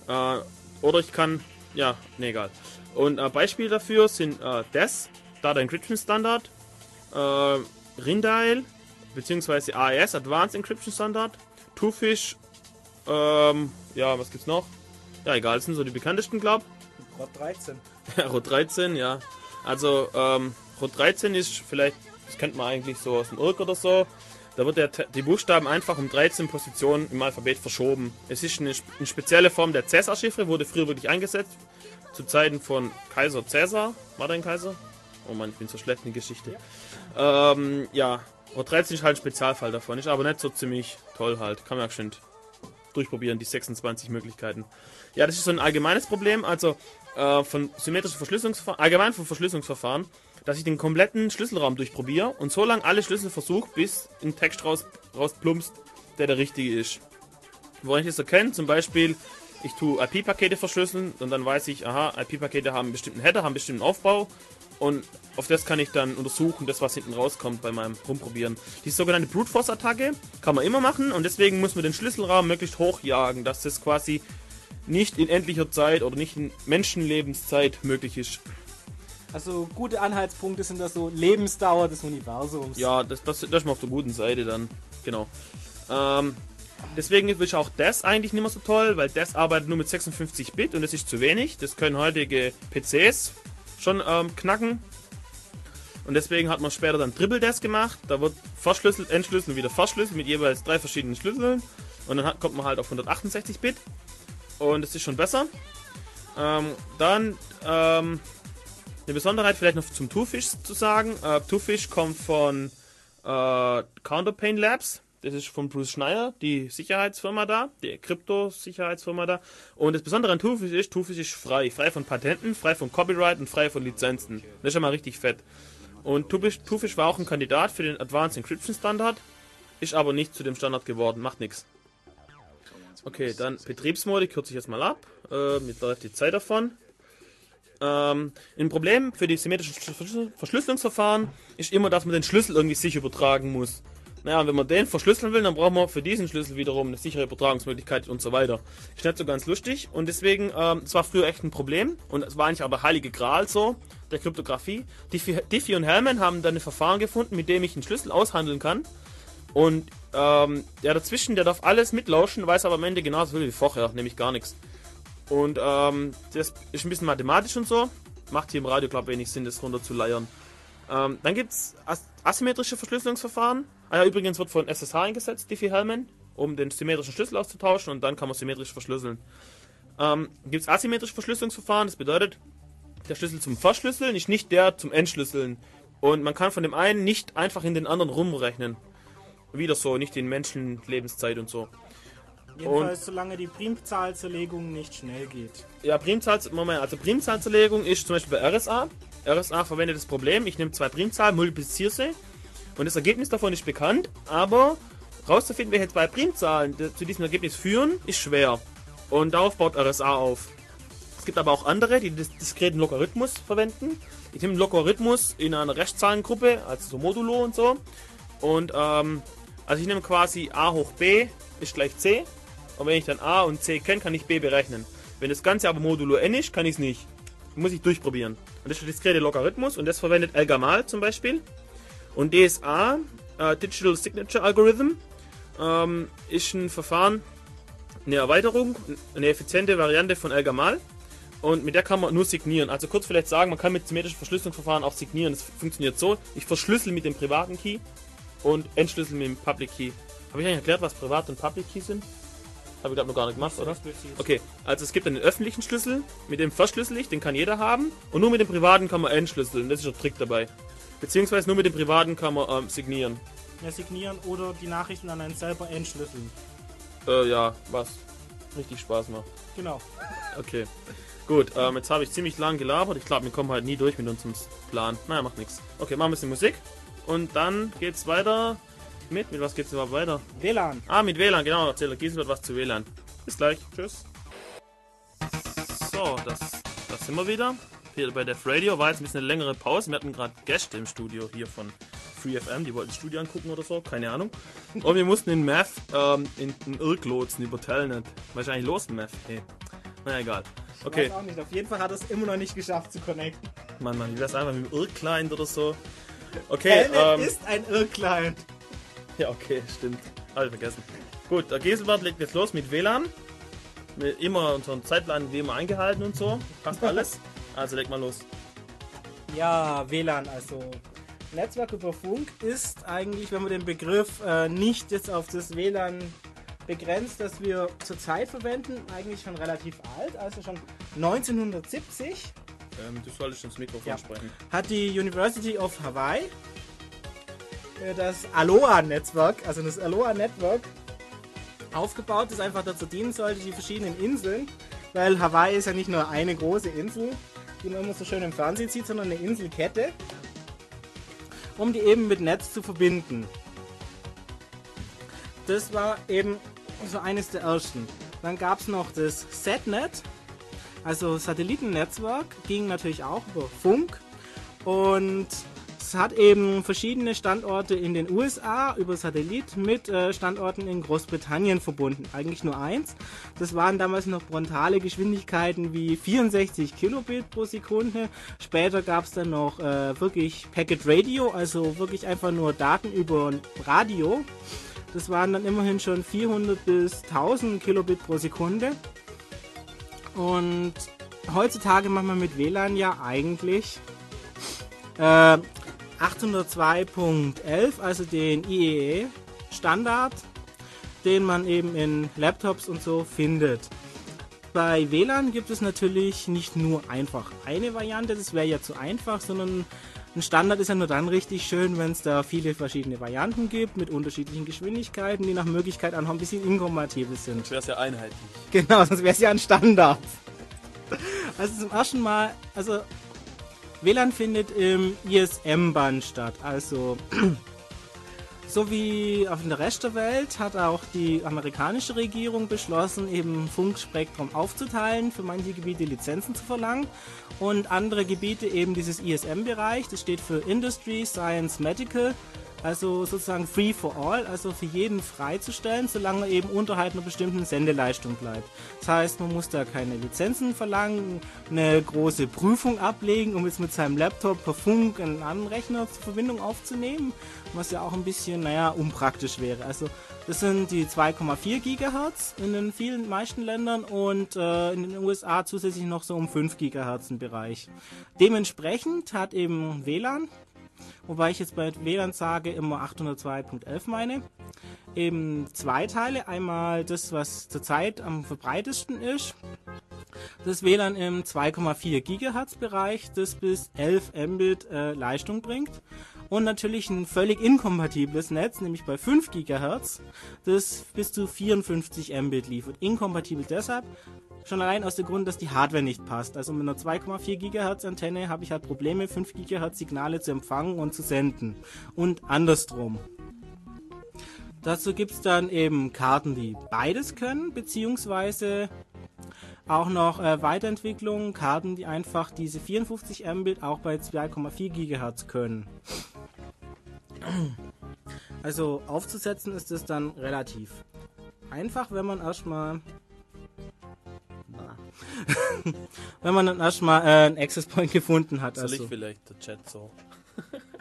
Äh, oder ich kann. Ja, ne, egal. Und äh, Beispiele dafür sind äh, DES, Data Encryption Standard, äh, Rindial, beziehungsweise AES, Advanced Encryption Standard, Twofish, ähm, ja, was gibt's noch? Ja, egal, das sind so die bekanntesten, glaub. Rot 13. Ja, Rot 13, ja. Also, ähm, Rot 13 ist vielleicht, das kennt man eigentlich so aus dem Irk oder so. Da wird der, die Buchstaben einfach um 13 Positionen im Alphabet verschoben. Es ist eine, eine spezielle Form der Cäsar-Chiffre, wurde früher wirklich eingesetzt. Zu Zeiten von Kaiser Cäsar. War der ein Kaiser? Oh Mann, ich bin so schlecht in Geschichte. Ja, ähm, ja Rot 13 ist halt ein Spezialfall davon. Ist aber nicht so ziemlich toll halt. Kann man auch schön durchprobieren, die 26 Möglichkeiten. Ja, das ist so ein allgemeines Problem, also äh, von symmetrischen Verschlüsselungsverfahren, allgemein von Verschlüsselungsverfahren, dass ich den kompletten Schlüsselraum durchprobiere und so lange alle Schlüssel versuche, bis ein Text raus, rausplumpst, der der richtige ist. Woran ich das erkenne, zum Beispiel, ich tue IP-Pakete verschlüsseln und dann weiß ich, aha, IP-Pakete haben einen bestimmten Header, haben einen bestimmten Aufbau und auf das kann ich dann untersuchen, das was hinten rauskommt bei meinem Rumprobieren. Die sogenannte Brute Force Attacke kann man immer machen und deswegen muss man den Schlüsselrahmen möglichst hochjagen, dass das quasi nicht in endlicher Zeit oder nicht in Menschenlebenszeit möglich ist. Also gute Anhaltspunkte sind das so Lebensdauer des Universums. Ja, das, das, das ist mal auf der guten Seite dann. Genau. Ähm, deswegen ist auch das eigentlich nicht mehr so toll, weil das arbeitet nur mit 56 Bit und das ist zu wenig. Das können heutige PCs schon ähm, knacken. Und deswegen hat man später dann Triple Desk gemacht. Da wird verschlüsselt, entschlüsselt, wieder verschlüsselt mit jeweils drei verschiedenen Schlüsseln. Und dann hat, kommt man halt auf 168 Bit. Und das ist schon besser. Ähm, dann ähm, eine Besonderheit vielleicht noch zum Twofish zu sagen. Äh, Twofish kommt von äh, Counterpain Labs. Das ist von Bruce Schneier, die Sicherheitsfirma da, die Krypto-Sicherheitsfirma da. Und das Besondere an Twofish ist, Twofish ist frei. Frei von Patenten, frei von Copyright und frei von Lizenzen. Das ist schon mal richtig fett. Und Twofish war auch ein Kandidat für den Advanced Encryption Standard, ist aber nicht zu dem Standard geworden, macht nichts. Okay, dann Betriebsmode kürze ich jetzt mal ab. Äh, mir läuft die Zeit davon. Ähm, ein Problem für die symmetrischen Verschlüsselungsverfahren ist immer, dass man den Schlüssel irgendwie sich übertragen muss. Naja, wenn man den verschlüsseln will, dann braucht man für diesen Schlüssel wiederum eine sichere Übertragungsmöglichkeit und so weiter. Ist nicht so ganz lustig und deswegen, ähm, es war früher echt ein Problem und es war eigentlich aber heilige Gral so, der Kryptographie. Diffie, und Hellman haben dann ein Verfahren gefunden, mit dem ich einen Schlüssel aushandeln kann und ähm, der dazwischen, der darf alles mitlauschen, weiß aber am Ende genauso viel wie vorher, nämlich gar nichts. Und ähm, das ist ein bisschen mathematisch und so. Macht hier im Radio, glaube ich, wenig Sinn, das runter zu leiern. Ähm, dann gibt es as asymmetrische Verschlüsselungsverfahren. Ah ja, übrigens wird von SSH eingesetzt, Diffie-Hellman, um den symmetrischen Schlüssel auszutauschen und dann kann man symmetrisch verschlüsseln. Ähm, gibt es asymmetrische Verschlüsselungsverfahren, das bedeutet, der Schlüssel zum Verschlüsseln ist nicht der zum Entschlüsseln. Und man kann von dem einen nicht einfach in den anderen rumrechnen. Wieder so, nicht in Menschenlebenszeit und so. Jedenfalls, und, solange die Primzahlzerlegung nicht schnell geht. Ja, Primzahl, Moment, also Primzahlzerlegung ist zum Beispiel bei RSA. RSA verwendet das Problem, ich nehme zwei Primzahlen, multipliziere sie und das Ergebnis davon ist bekannt, aber rauszufinden, welche zwei Primzahlen zu diesem Ergebnis führen, ist schwer. Und darauf baut RSA auf. Es gibt aber auch andere, die das diskreten Logarithmus verwenden. Ich nehme einen Logarithmus in einer Rechtszahlengruppe, also so Modulo und so. Und ähm, also ich nehme quasi a hoch b ist gleich c. Und wenn ich dann a und c kenne, kann ich b berechnen. Wenn das Ganze aber modulo n ist, kann ich es nicht. Muss ich durchprobieren. Und das ist der diskrete Logarithmus und das verwendet Elgamal zum Beispiel. Und DSA, äh, Digital Signature Algorithm, ähm, ist ein Verfahren, eine Erweiterung, eine effiziente Variante von Elgamal. Und mit der kann man nur signieren. Also kurz vielleicht sagen, man kann mit symmetrischen Verschlüsselungsverfahren auch signieren. Das funktioniert so. Ich verschlüssel mit dem privaten Key und entschlüssel mit dem Public Key. Habe ich eigentlich erklärt, was Privat und Public Key sind? Habe ich glaube noch gar nicht gemacht, oder? Okay, also es gibt einen öffentlichen Schlüssel, mit dem verschlüssel ich, den kann jeder haben. Und nur mit dem privaten kann man entschlüsseln. Das ist der Trick dabei. Beziehungsweise nur mit dem privaten kann man ähm, signieren. Ja, signieren oder die Nachrichten an einen selber entschlüsseln. Äh, ja, was richtig Spaß macht. Genau. Okay. Gut, ähm, jetzt habe ich ziemlich lang gelabert. Ich glaube, wir kommen halt nie durch mit unserem Plan. Naja, macht nichts. Okay, machen wir ein bisschen Musik. Und dann geht's weiter mit. Mit was geht's überhaupt weiter? WLAN. Ah, mit WLAN, genau. Erzählt Giesel was zu WLAN. Bis gleich. Tschüss. So, das, das sind wir wieder. Hier bei Def Radio war jetzt ein bisschen eine längere Pause. Wir hatten gerade Gäste im Studio hier von FreeFM, die wollten das Studio angucken oder so, keine Ahnung. Und wir mussten in Math ähm, in, in Irk lotsen über Telnet. Was ist eigentlich los in Math? Hey. Na egal. Okay. Ich weiß auch nicht. Auf jeden Fall hat er es immer noch nicht geschafft zu connecten. Mann, Mann, wie wär's einfach mit dem Irk-Client oder so? Okay, Telnet ähm, ist ein Irk-Client. Ja, okay, stimmt. Habe ich vergessen. Gut, der Geselbart legt jetzt los mit WLAN. Mit immer unseren Zeitplan wie immer eingehalten und so. Passt alles. Also leg mal los. Ja, WLAN, also Netzwerk über Funk ist eigentlich, wenn man den Begriff äh, nicht jetzt auf das WLAN begrenzt, das wir zurzeit verwenden, eigentlich schon relativ alt, also schon 1970. Ähm, du solltest ins Mikrofon ja. sprechen. Hat die University of Hawaii äh, das Aloha-Netzwerk, also das Aloha-Network, aufgebaut, das einfach dazu dienen sollte, die verschiedenen Inseln, weil Hawaii ist ja nicht nur eine große Insel, die man immer so schön im Fernsehen sieht, sondern eine Inselkette, um die eben mit Netz zu verbinden. Das war eben so eines der ersten. Dann gab es noch das SatNet, also Satellitennetzwerk, ging natürlich auch über Funk und hat eben verschiedene Standorte in den USA über Satellit mit äh, Standorten in Großbritannien verbunden. Eigentlich nur eins. Das waren damals noch frontale Geschwindigkeiten wie 64 Kilobit pro Sekunde. Später gab es dann noch äh, wirklich Packet Radio, also wirklich einfach nur Daten über Radio. Das waren dann immerhin schon 400 bis 1000 Kilobit pro Sekunde. Und heutzutage macht man mit WLAN ja eigentlich äh, 802.11, also den IEE-Standard, den man eben in Laptops und so findet. Bei WLAN gibt es natürlich nicht nur einfach eine Variante, das wäre ja zu einfach, sondern ein Standard ist ja nur dann richtig schön, wenn es da viele verschiedene Varianten gibt mit unterschiedlichen Geschwindigkeiten, die nach Möglichkeit auch noch ein bisschen inkompatibel sind. Sonst wäre es ja einheitlich. Genau, sonst wäre es ja ein Standard. Also zum ersten Mal, also WLAN findet im ISM-Band statt. Also, so wie auf der Rest der Welt hat auch die amerikanische Regierung beschlossen, eben Funkspektrum aufzuteilen, für manche Gebiete Lizenzen zu verlangen und andere Gebiete eben dieses ISM-Bereich, das steht für Industry, Science, Medical, also sozusagen free for all, also für jeden freizustellen, solange er eben unterhalb einer bestimmten Sendeleistung bleibt. Das heißt, man muss da keine Lizenzen verlangen, eine große Prüfung ablegen, um jetzt mit seinem Laptop per Funk einen anderen Rechner zur Verbindung aufzunehmen, was ja auch ein bisschen, naja, unpraktisch wäre. Also das sind die 2,4 Gigahertz in den vielen meisten Ländern und äh, in den USA zusätzlich noch so um 5 Gigahertz im Bereich. Dementsprechend hat eben WLAN, wobei ich jetzt bei WLAN sage immer 802.11 meine, eben zwei Teile. Einmal das, was zurzeit am verbreitesten ist, das WLAN im 2,4 Gigahertz Bereich, das bis 11 Mbit äh, Leistung bringt und natürlich ein völlig inkompatibles Netz, nämlich bei 5 GHz, das bis zu 54 Mbit liefert. Inkompatibel deshalb, schon allein aus dem Grund, dass die Hardware nicht passt. Also mit einer 2,4 GHz Antenne habe ich halt Probleme, 5 GHz Signale zu empfangen und zu senden. Und andersrum. Dazu gibt es dann eben Karten, die beides können, beziehungsweise auch noch äh, Weiterentwicklungen, Karten, die einfach diese 54 Mbit auch bei 2,4 GHz können. Also aufzusetzen ist es dann relativ einfach, wenn man erstmal wenn man dann erstmal äh, einen Access Point gefunden hat. Soll also. ich vielleicht der Chat so?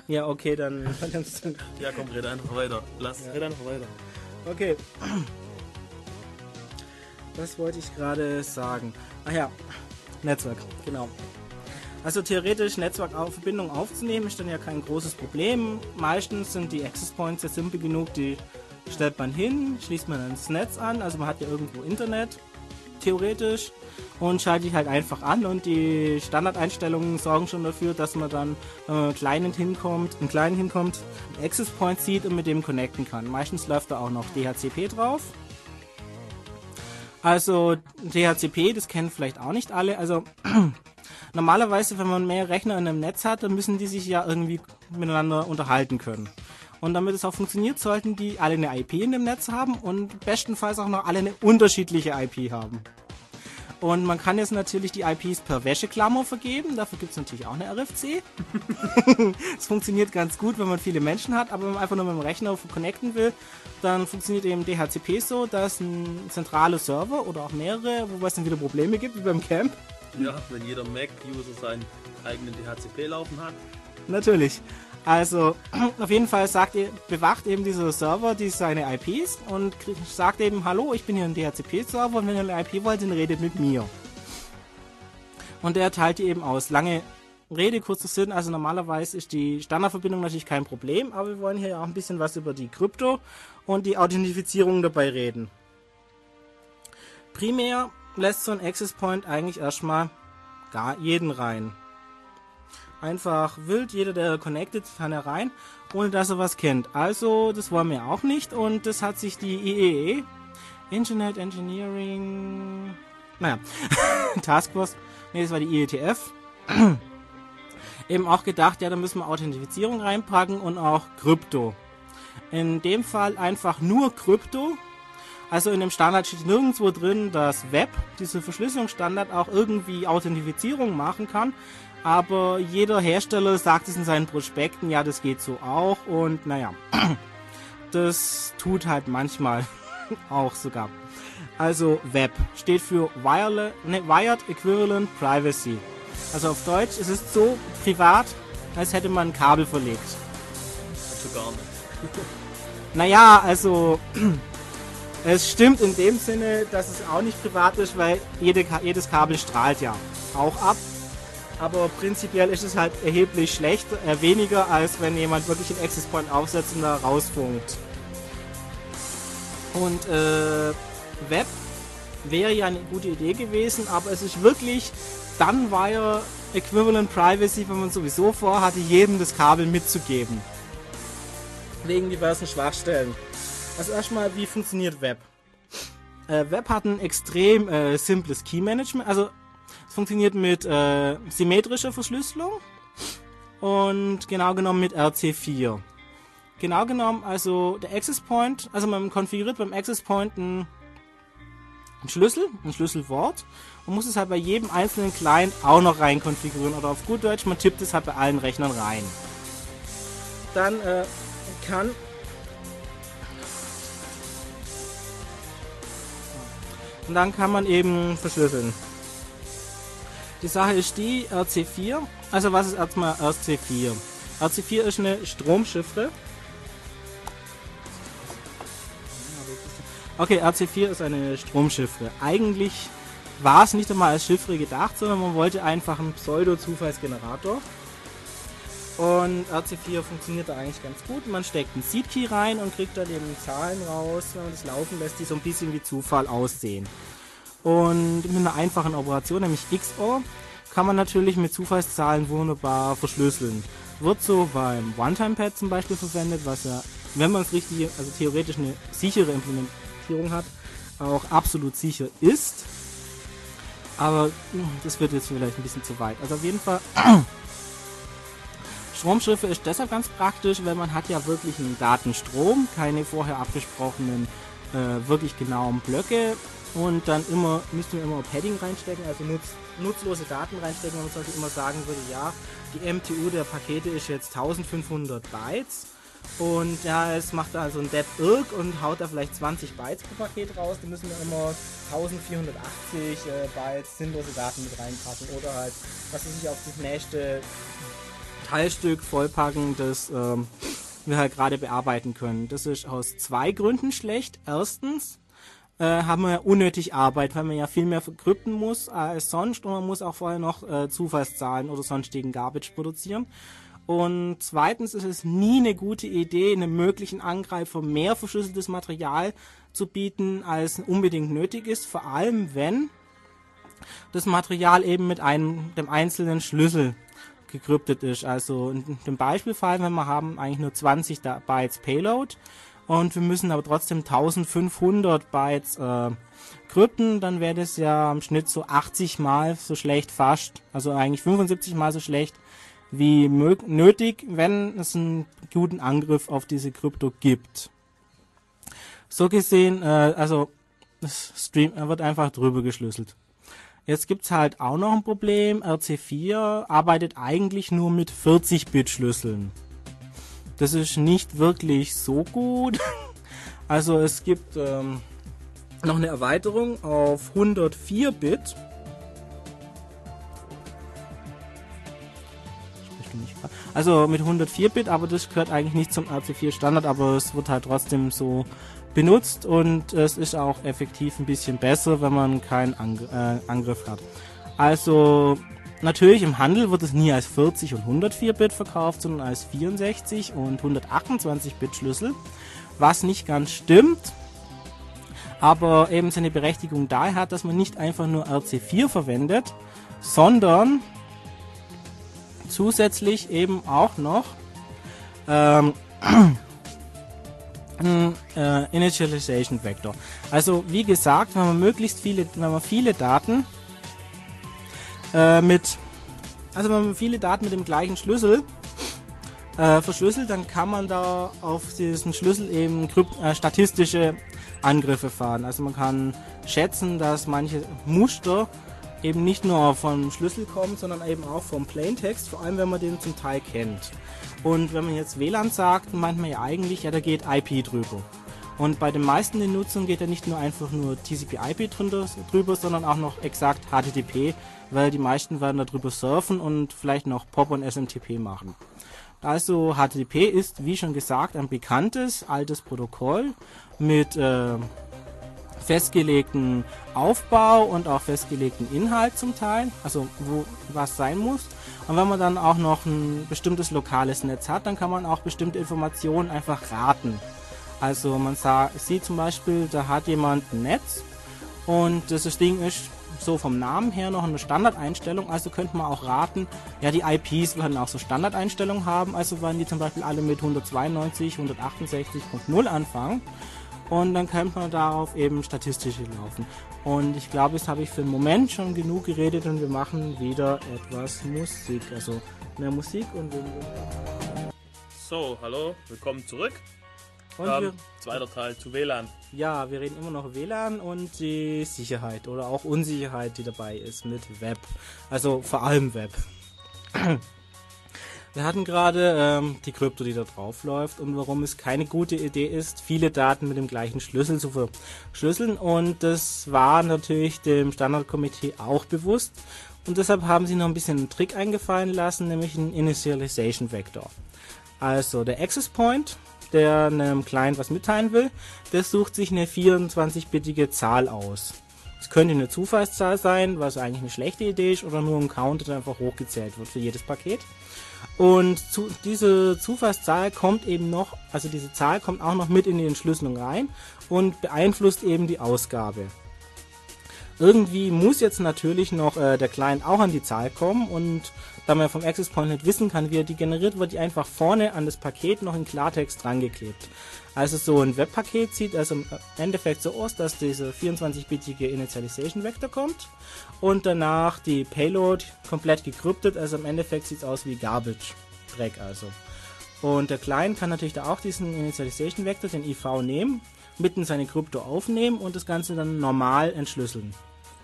Ja, okay, dann Ja, komm, rede einfach weiter. Lass, Ja. rede einfach weiter. Okay. Was wollte ich gerade sagen? Ach ja, Netzwerk, genau. Also theoretisch Netzwerkverbindung aufzunehmen ist dann ja kein großes Problem. Meistens sind die Access Points ja simpel genug, die stellt man hin, schließt man ans Netz an, also man hat ja irgendwo Internet, theoretisch, und schaltet die halt einfach an und die Standardeinstellungen sorgen schon dafür, dass man dann, mit kleinen hinkommt, einen kleinen hinkommt, einen Access Point sieht und mit dem connecten kann. Meistens läuft da auch noch DHCP drauf. Also DHCP, das kennen vielleicht auch nicht alle. Also normalerweise, wenn man mehr Rechner in einem Netz hat, dann müssen die sich ja irgendwie miteinander unterhalten können. Und damit es auch funktioniert, sollten die alle eine IP in dem Netz haben und bestenfalls auch noch alle eine unterschiedliche IP haben. Und man kann jetzt natürlich die IPs per Wäscheklammer vergeben. Dafür gibt es natürlich auch eine RFC. Es funktioniert ganz gut, wenn man viele Menschen hat, aber wenn man einfach nur mit dem Rechner connecten will, dann funktioniert eben DHCP so, dass ein zentraler Server oder auch mehrere, wobei es dann wieder Probleme gibt, wie beim Camp. Ja, wenn jeder Mac-User seinen eigenen DHCP laufen hat. Natürlich. Also, auf jeden Fall sagt ihr, bewacht eben dieser Server die seine IPs und sagt eben, hallo, ich bin hier ein DHCP-Server und wenn ihr eine IP wollt, dann redet mit mir. Und der teilt die eben aus. Lange Rede, kurzer Sinn, also normalerweise ist die Standardverbindung natürlich kein Problem, aber wir wollen hier auch ein bisschen was über die Krypto und die Authentifizierung dabei reden. Primär lässt so ein Access Point eigentlich erstmal gar jeden rein. Einfach wild, jeder, der connected, kann herein, ohne dass er was kennt. Also, das wollen wir auch nicht und das hat sich die IEE, Internet Engineering, naja, Taskforce, nee, das war die IETF, eben auch gedacht, ja, da müssen wir Authentifizierung reinpacken und auch Krypto. In dem Fall einfach nur Krypto. Also in dem Standard steht nirgendwo drin, dass Web, diese Verschlüsselungsstandard, auch irgendwie Authentifizierung machen kann. Aber jeder Hersteller sagt es in seinen Prospekten, ja, das geht so auch. Und naja, das tut halt manchmal auch sogar. Also Web steht für Wirele ne, Wired Equivalent Privacy. Also auf Deutsch, es ist so privat, als hätte man ein Kabel verlegt. Also gar nicht. Naja, also es stimmt in dem Sinne, dass es auch nicht privat ist, weil jede, jedes Kabel strahlt ja auch ab. Aber prinzipiell ist es halt erheblich schlechter, äh, weniger, als wenn jemand wirklich einen Access Point aufsetzt und da rausfunkt. Und äh, Web wäre ja eine gute Idee gewesen, aber es ist wirklich dann Wire Equivalent Privacy, wenn man sowieso vorhatte, jedem das Kabel mitzugeben wegen diversen Schwachstellen. Also erstmal, wie funktioniert Web? Äh, Web hat ein extrem äh, simples Key-Management. Also es funktioniert mit äh, symmetrischer Verschlüsselung und genau genommen mit RC4. Genau genommen, also der Access Point, also man konfiguriert beim Access Point einen, Schlüssel, ein Schlüsselwort und muss es halt bei jedem einzelnen Client auch noch rein konfigurieren. Oder auf gut Deutsch, man tippt es halt bei allen Rechnern rein. Dann äh, kann und dann kann man eben verschlüsseln. Die Sache ist die, RC4, also was ist erstmal RC4? RC4 ist eine Stromchiffre. Okay, RC4 ist eine Stromchiffre. Eigentlich war es nicht einmal als Chiffre gedacht, sondern man wollte einfach einen Pseudo-Zufallsgenerator. Und RC4 funktioniert da eigentlich ganz gut. Man steckt einen Seed Key rein und kriegt dann eben Zahlen raus, wenn man das laufen lässt, die so ein bisschen wie Zufall aussehen. Und mit einer einfachen Operation, nämlich XOR, kann man natürlich mit Zufallszahlen wunderbar verschlüsseln. Wird so beim One-Time-Pad zum Beispiel verwendet, was ja, wenn man es richtig, also theoretisch eine sichere Implementierung hat, auch absolut sicher ist. Aber hm, das wird jetzt vielleicht ein bisschen zu weit. Also auf jeden Fall Stromschiffe ist deshalb ganz praktisch, weil man hat ja wirklich einen Datenstrom, keine vorher abgesprochenen, äh, wirklich genauen Blöcke und dann immer, müssten wir immer Padding reinstecken, also nutz, nutzlose Daten reinstecken, wenn man zum Beispiel immer sagen würde, ja, die MTU der Pakete ist jetzt 1500 Bytes und ja, es macht also ein Dead Irk und haut da vielleicht 20 Bytes pro Paket raus, dann müssen wir immer 1480 äh, Bytes sinnlose Daten mit reinpacken oder halt, was weiß ich, auf das nächste Teilstück vollpacken, das ähm, wir halt gerade bearbeiten können. Das ist aus zwei Gründen schlecht. Erstens äh, haben wir unnötig Arbeit, weil man ja viel mehr verkrypten muss als sonst und man muss auch vorher noch äh, Zufallszahlen oder sonstigen Garbage produzieren. Und zweitens ist es nie eine gute Idee, einem möglichen Angreifer mehr verschlüsseltes Material zu bieten, als unbedingt nötig ist, vor allem wenn das Material eben mit einem dem einzelnen Schlüssel gekryptet ist. Also in dem Beispielfall, wenn wir haben eigentlich nur 20 Bytes Payload und wir müssen aber trotzdem 1500 Bytes äh, krypten, dann wäre das ja im Schnitt so 80 mal so schlecht fast, also eigentlich 75 mal so schlecht wie nötig, wenn es einen guten Angriff auf diese Krypto gibt. So gesehen, äh, also das Stream wird einfach drüber geschlüsselt. Jetzt gibt's halt auch noch ein Problem. RC4 arbeitet eigentlich nur mit 40-Bit-Schlüsseln. Das ist nicht wirklich so gut. Also es gibt ähm, noch eine Erweiterung auf 104-Bit. Also mit 104-Bit, aber das gehört eigentlich nicht zum RC4 Standard, aber es wird halt trotzdem so benutzt und es ist auch effektiv ein bisschen besser, wenn man keinen Angr äh, Angriff hat. Also natürlich im Handel wird es nie als 40 und 104 Bit verkauft, sondern als 64 und 128 Bit Schlüssel, was nicht ganz stimmt, aber eben seine Berechtigung daher hat, dass man nicht einfach nur RC4 verwendet, sondern zusätzlich eben auch noch ähm, äh, Initialization Vector. Also wie gesagt, wenn man möglichst viele, wenn man viele Daten äh, mit, also wenn man viele Daten mit dem gleichen Schlüssel äh, verschlüsselt, dann kann man da auf diesen Schlüssel eben äh, statistische Angriffe fahren. Also man kann schätzen, dass manche Muster eben nicht nur vom Schlüssel kommen, sondern eben auch vom Plaintext, vor allem wenn man den zum Teil kennt. Und wenn man jetzt WLAN sagt, meint man ja eigentlich, ja, da geht IP drüber. Und bei den meisten der Nutzungen geht ja nicht nur einfach nur TCP/IP drüber, sondern auch noch exakt HTTP, weil die meisten werden darüber surfen und vielleicht noch POP und SMTP machen. Also HTTP ist, wie schon gesagt, ein bekanntes altes Protokoll mit äh, festgelegten Aufbau und auch festgelegten Inhalt zum Teil, also wo was sein muss. Und wenn man dann auch noch ein bestimmtes lokales Netz hat, dann kann man auch bestimmte Informationen einfach raten. Also man sah, sieht zum Beispiel, da hat jemand ein Netz und das Ding ist so vom Namen her noch eine Standardeinstellung, also könnte man auch raten, ja die IPs werden auch so Standardeinstellungen haben, also werden die zum Beispiel alle mit 192, 168.0 anfangen und dann könnte man darauf eben statistische laufen. Und ich glaube, jetzt habe ich für den Moment schon genug geredet und wir machen wieder etwas Musik. Also mehr Musik und So, hallo, willkommen zurück. Und ähm, wir, zweiter Teil zu WLAN. Ja, wir reden immer noch WLAN und die Sicherheit oder auch Unsicherheit, die dabei ist mit Web. Also vor allem Web. Wir hatten gerade ähm, die Krypto, die da drauf läuft und warum es keine gute Idee ist, viele Daten mit dem gleichen Schlüssel zu verschlüsseln. Und das war natürlich dem Standardkomitee auch bewusst. Und deshalb haben sie noch ein bisschen einen Trick eingefallen lassen, nämlich einen Initialization Vector. Also der Access Point, der einem Client was mitteilen will, der sucht sich eine 24-bittige Zahl aus. Es könnte eine Zufallszahl sein, was eigentlich eine schlechte Idee ist, oder nur ein Counter, der einfach hochgezählt wird für jedes Paket. Und zu, diese Zufallszahl kommt eben noch, also diese Zahl kommt auch noch mit in die Entschlüsselung rein und beeinflusst eben die Ausgabe. Irgendwie muss jetzt natürlich noch äh, der Client auch an die Zahl kommen und da man vom Access Point nicht wissen kann, wie er die generiert, wird die einfach vorne an das Paket noch in Klartext drangeklebt. Also so ein Webpaket sieht also im Endeffekt so aus, dass dieser 24-bitige Initialization Vector kommt und danach die Payload komplett gekryptet, also im Endeffekt sieht es aus wie Garbage Dreck also. Und der Client kann natürlich da auch diesen Initialization Vector, den IV nehmen, mitten seine Krypto aufnehmen und das Ganze dann normal entschlüsseln.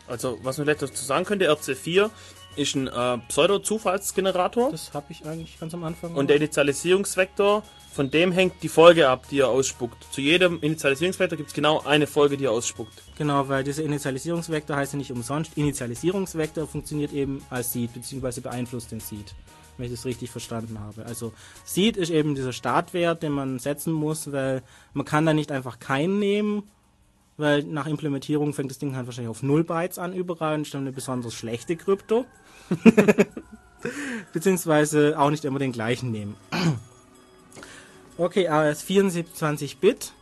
Also, was man vielleicht dazu sagen könnte, RC4 ist ein äh, Pseudo-Zufallsgenerator. Das habe ich eigentlich ganz am Anfang. Und der Initialisierungsvektor, von dem hängt die Folge ab, die er ausspuckt. Zu jedem Initialisierungsvektor gibt es genau eine Folge, die er ausspuckt. Genau, weil dieser Initialisierungsvektor heißt ja nicht umsonst. Initialisierungsvektor funktioniert eben als Seed, beziehungsweise beeinflusst den Seed. Wenn ich das richtig verstanden habe. Also Seed ist eben dieser Startwert, den man setzen muss, weil man kann da nicht einfach keinen nehmen weil nach Implementierung fängt das Ding halt wahrscheinlich auf 0 Bytes an überall und ist dann eine besonders schlechte Krypto. Beziehungsweise auch nicht immer den gleichen nehmen. okay, ist 24 Bit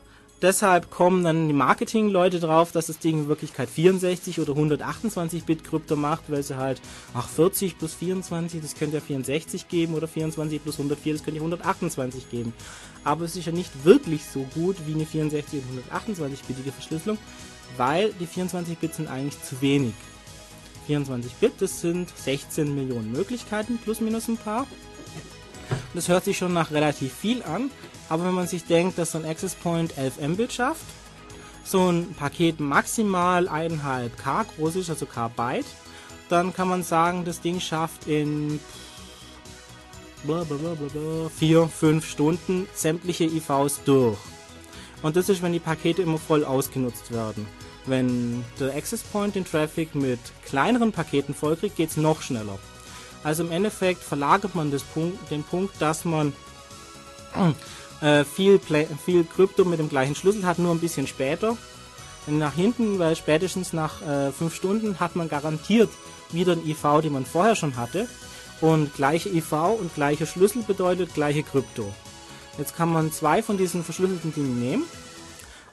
deshalb kommen dann die Marketing-Leute drauf, dass das Ding in Wirklichkeit 64 oder 128 Bit Krypto macht, weil sie halt, ach 40 plus 24, das könnte ja 64 geben oder 24 plus 104, das könnte ja 128 geben. Aber es ist ja nicht wirklich so gut wie eine 64 und 128-bitige Verschlüsselung, weil die 24 Bit sind eigentlich zu wenig. 24 Bit, das sind 16 Millionen Möglichkeiten, plus minus ein paar. Das hört sich schon nach relativ viel an, aber wenn man sich denkt, dass so ein Access Point 11 Mbit schafft, so ein Paket maximal 1,5 K groß ist, also K Byte, dann kann man sagen, das Ding schafft in 4, 5 Stunden sämtliche IVs durch. Und das ist, wenn die Pakete immer voll ausgenutzt werden. Wenn der Access Point den Traffic mit kleineren Paketen vollkriegt, geht es noch schneller. Also im Endeffekt verlagert man Punkt, den Punkt, dass man äh, viel, viel Krypto mit dem gleichen Schlüssel hat, nur ein bisschen später. nach hinten, weil spätestens nach 5 äh, Stunden hat man garantiert wieder ein IV, den man vorher schon hatte. Und gleiche IV und gleicher Schlüssel bedeutet gleiche Krypto. Jetzt kann man zwei von diesen verschlüsselten Dingen nehmen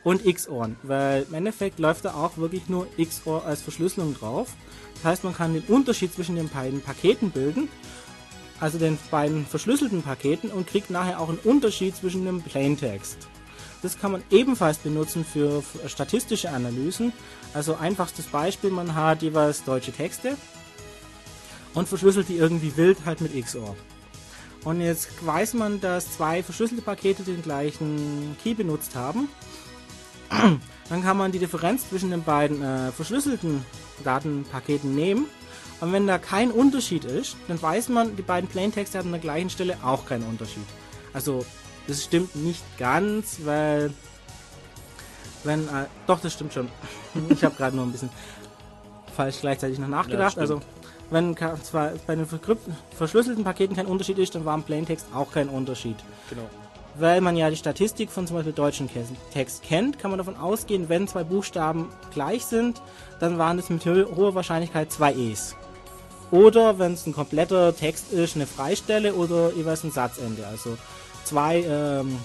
und XOR, weil im Endeffekt läuft da auch wirklich nur XOR als Verschlüsselung drauf. Das heißt, man kann den Unterschied zwischen den beiden Paketen bilden also den beiden verschlüsselten Paketen und kriegt nachher auch einen Unterschied zwischen dem Plaintext. Das kann man ebenfalls benutzen für statistische Analysen. Also einfachstes Beispiel, man hat jeweils deutsche Texte und verschlüsselt die irgendwie wild halt mit XOR. Und jetzt weiß man, dass zwei verschlüsselte Pakete den gleichen Key benutzt haben. Dann kann man die Differenz zwischen den beiden äh, verschlüsselten Datenpaketen nehmen und wenn da kein Unterschied ist, dann weiß man, die beiden Plaintexte haben an der gleichen Stelle auch keinen Unterschied. Also, das stimmt nicht ganz, weil. Wenn. Äh, doch, das stimmt schon. ich habe gerade nur ein bisschen falsch gleichzeitig noch nachgedacht. Ja, also, wenn zwar bei den verschlüsselten Paketen kein Unterschied ist, dann war im Plaintext auch kein Unterschied. Genau. Weil man ja die Statistik von zum Beispiel deutschen Text kennt, kann man davon ausgehen, wenn zwei Buchstaben gleich sind, dann waren es mit hoher Wahrscheinlichkeit zwei E's. Oder wenn es ein kompletter Text ist, eine Freistelle oder jeweils ein Satzende. Also zwei ähm,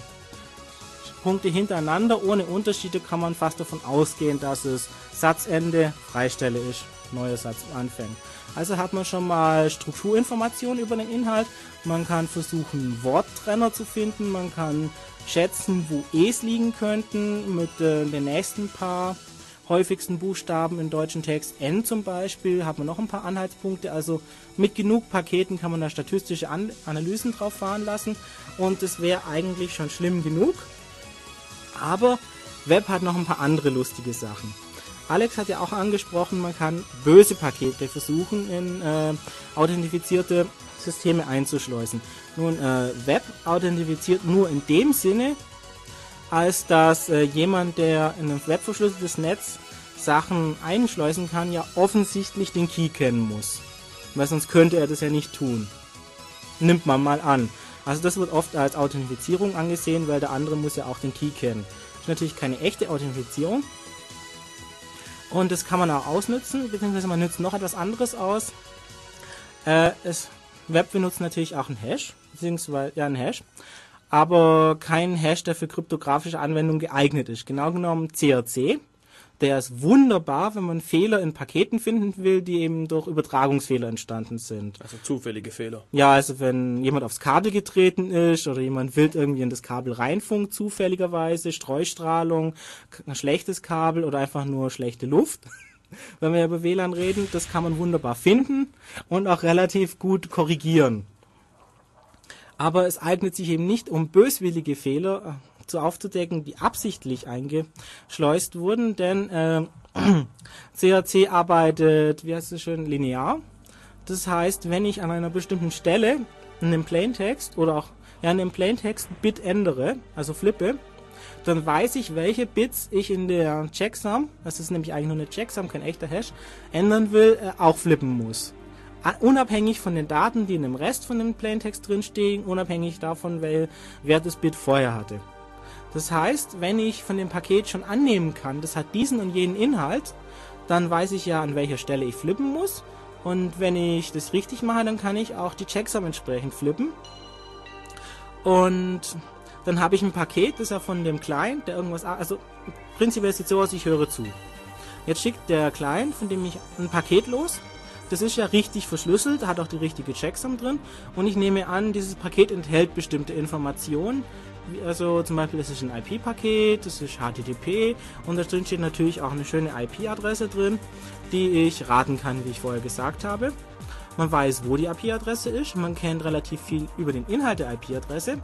Punkte hintereinander ohne Unterschiede kann man fast davon ausgehen, dass es Satzende, Freistelle ist, neuer Satz anfängt. Also hat man schon mal Strukturinformationen über den Inhalt. Man kann versuchen, Worttrenner zu finden. Man kann schätzen, wo E's liegen könnten mit äh, den nächsten paar häufigsten Buchstaben im deutschen Text. N zum Beispiel, hat man noch ein paar Anhaltspunkte. Also mit genug Paketen kann man da statistische An Analysen drauf fahren lassen. Und das wäre eigentlich schon schlimm genug. Aber Web hat noch ein paar andere lustige Sachen. Alex hat ja auch angesprochen, man kann böse Pakete versuchen in äh, authentifizierte Systeme einzuschleusen. Nun, äh, Web authentifiziert nur in dem Sinne, als dass äh, jemand, der in ein webverschlüsseltes Netz Sachen einschleusen kann, ja offensichtlich den Key kennen muss. Weil sonst könnte er das ja nicht tun. Nimmt man mal an. Also das wird oft als Authentifizierung angesehen, weil der andere muss ja auch den Key kennen. Das ist natürlich keine echte Authentifizierung, und das kann man auch ausnutzen, beziehungsweise man nutzt noch etwas anderes aus. Äh, es, Web benutzt natürlich auch einen Hash, beziehungsweise ja einen Hash, aber kein Hash, der für kryptografische Anwendungen geeignet ist. Genau genommen CRC. Der ist wunderbar, wenn man Fehler in Paketen finden will, die eben durch Übertragungsfehler entstanden sind. Also zufällige Fehler. Ja, also wenn jemand aufs Kabel getreten ist oder jemand wild irgendwie in das Kabel reinfunkt, zufälligerweise, Streustrahlung, ein schlechtes Kabel oder einfach nur schlechte Luft. wenn wir über WLAN reden, das kann man wunderbar finden und auch relativ gut korrigieren. Aber es eignet sich eben nicht, um böswillige Fehler zu aufzudecken, die absichtlich eingeschleust wurden, denn äh, CAC arbeitet, wie heißt es schön, linear. Das heißt, wenn ich an einer bestimmten Stelle in dem Plaintext oder auch ja, in dem Plaintext Bit ändere, also flippe, dann weiß ich, welche Bits ich in der Checksum, das ist nämlich eigentlich nur eine Checksum, kein echter Hash, ändern will, äh, auch flippen muss. Unabhängig von den Daten, die in dem Rest von dem Plaintext drinstehen, unabhängig davon, wer, wer das Bit vorher hatte. Das heißt, wenn ich von dem Paket schon annehmen kann, das hat diesen und jenen Inhalt, dann weiß ich ja, an welcher Stelle ich flippen muss. Und wenn ich das richtig mache, dann kann ich auch die Checksum entsprechend flippen. Und dann habe ich ein Paket, das ist ja von dem Client, der irgendwas, also prinzipiell sieht es so aus, ich höre zu. Jetzt schickt der Client, von dem ich ein Paket los. Das ist ja richtig verschlüsselt, hat auch die richtige Checksum drin. Und ich nehme an, dieses Paket enthält bestimmte Informationen, also zum Beispiel ist es ein IP-Paket, das ist HTTP und da drin steht natürlich auch eine schöne IP-Adresse drin, die ich raten kann, wie ich vorher gesagt habe. Man weiß, wo die IP-Adresse ist, man kennt relativ viel über den Inhalt der IP-Adresse.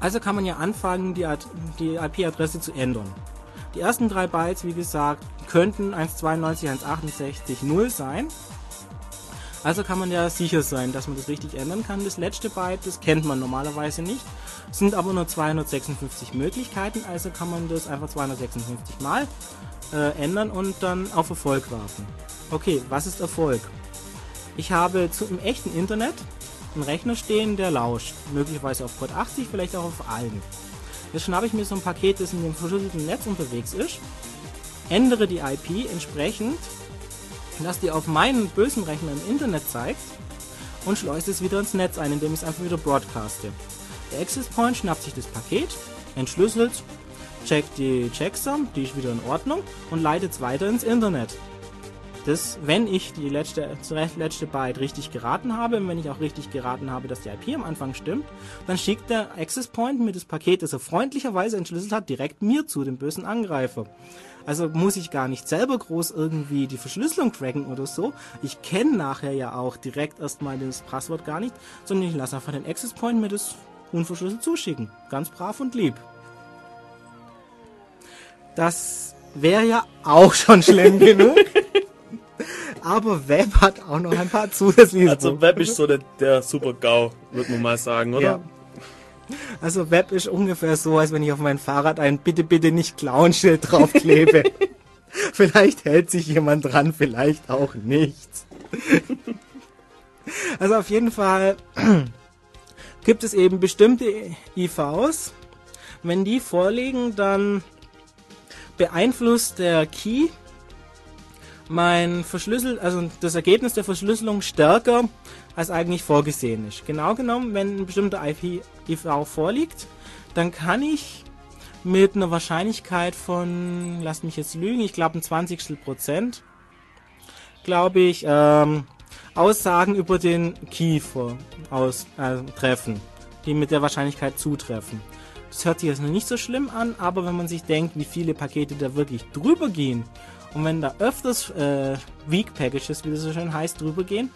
Also kann man ja anfangen, die, die IP-Adresse zu ändern. Die ersten drei Bytes, wie gesagt, könnten 192.168.0 sein. Also kann man ja sicher sein, dass man das richtig ändern kann. Das letzte Byte, das kennt man normalerweise nicht. Sind aber nur 256 Möglichkeiten, also kann man das einfach 256 Mal äh, ändern und dann auf Erfolg warten. Okay, was ist Erfolg? Ich habe zu, im echten Internet einen Rechner stehen, der lauscht. Möglicherweise auf Port 80, vielleicht auch auf allen. Jetzt schnappe ich mir so ein Paket, das in dem verschlüsselten Netz unterwegs ist, ändere die IP entsprechend dass die auf meinen bösen Rechner im Internet zeigt und schleust es wieder ins Netz ein, indem ich es einfach wieder broadcaste. Der Access Point schnappt sich das Paket, entschlüsselt, checkt die Checksum, die ist wieder in Ordnung und leitet es weiter ins Internet. Das, wenn ich die letzte, letzte Byte richtig geraten habe und wenn ich auch richtig geraten habe, dass die IP am Anfang stimmt, dann schickt der Access Point mir das Paket, das er freundlicherweise entschlüsselt hat, direkt mir zu, dem bösen Angreifer. Also muss ich gar nicht selber groß irgendwie die Verschlüsselung cracken oder so. Ich kenne nachher ja auch direkt erstmal das Passwort gar nicht, sondern ich lasse einfach den Access Point mir das unverschlüsselt zuschicken. Ganz brav und lieb. Das wäre ja auch schon schlimm genug. Aber Web hat auch noch ein paar zusätzliche. Also Web ist so der, der super GAU, würde man mal sagen, oder? Ja. Also Web ist ungefähr so, als wenn ich auf mein Fahrrad ein Bitte, bitte nicht klauen Schild draufklebe. vielleicht hält sich jemand dran, vielleicht auch nicht. also auf jeden Fall gibt es eben bestimmte IVs. Wenn die vorliegen, dann beeinflusst der Key mein Verschlüssel, also das Ergebnis der Verschlüsselung stärker als eigentlich vorgesehen ist. Genau genommen, wenn ein bestimmter IP IV vorliegt, dann kann ich mit einer Wahrscheinlichkeit von, lasst mich jetzt lügen, ich glaube ein 20. Prozent, glaube ich, ähm, Aussagen über den Kiefer aus, äh, treffen, die mit der Wahrscheinlichkeit zutreffen. Das hört sich jetzt noch nicht so schlimm an, aber wenn man sich denkt, wie viele Pakete da wirklich drüber gehen und wenn da öfters äh, Weak Packages, wie das so schön heißt, drüber gehen,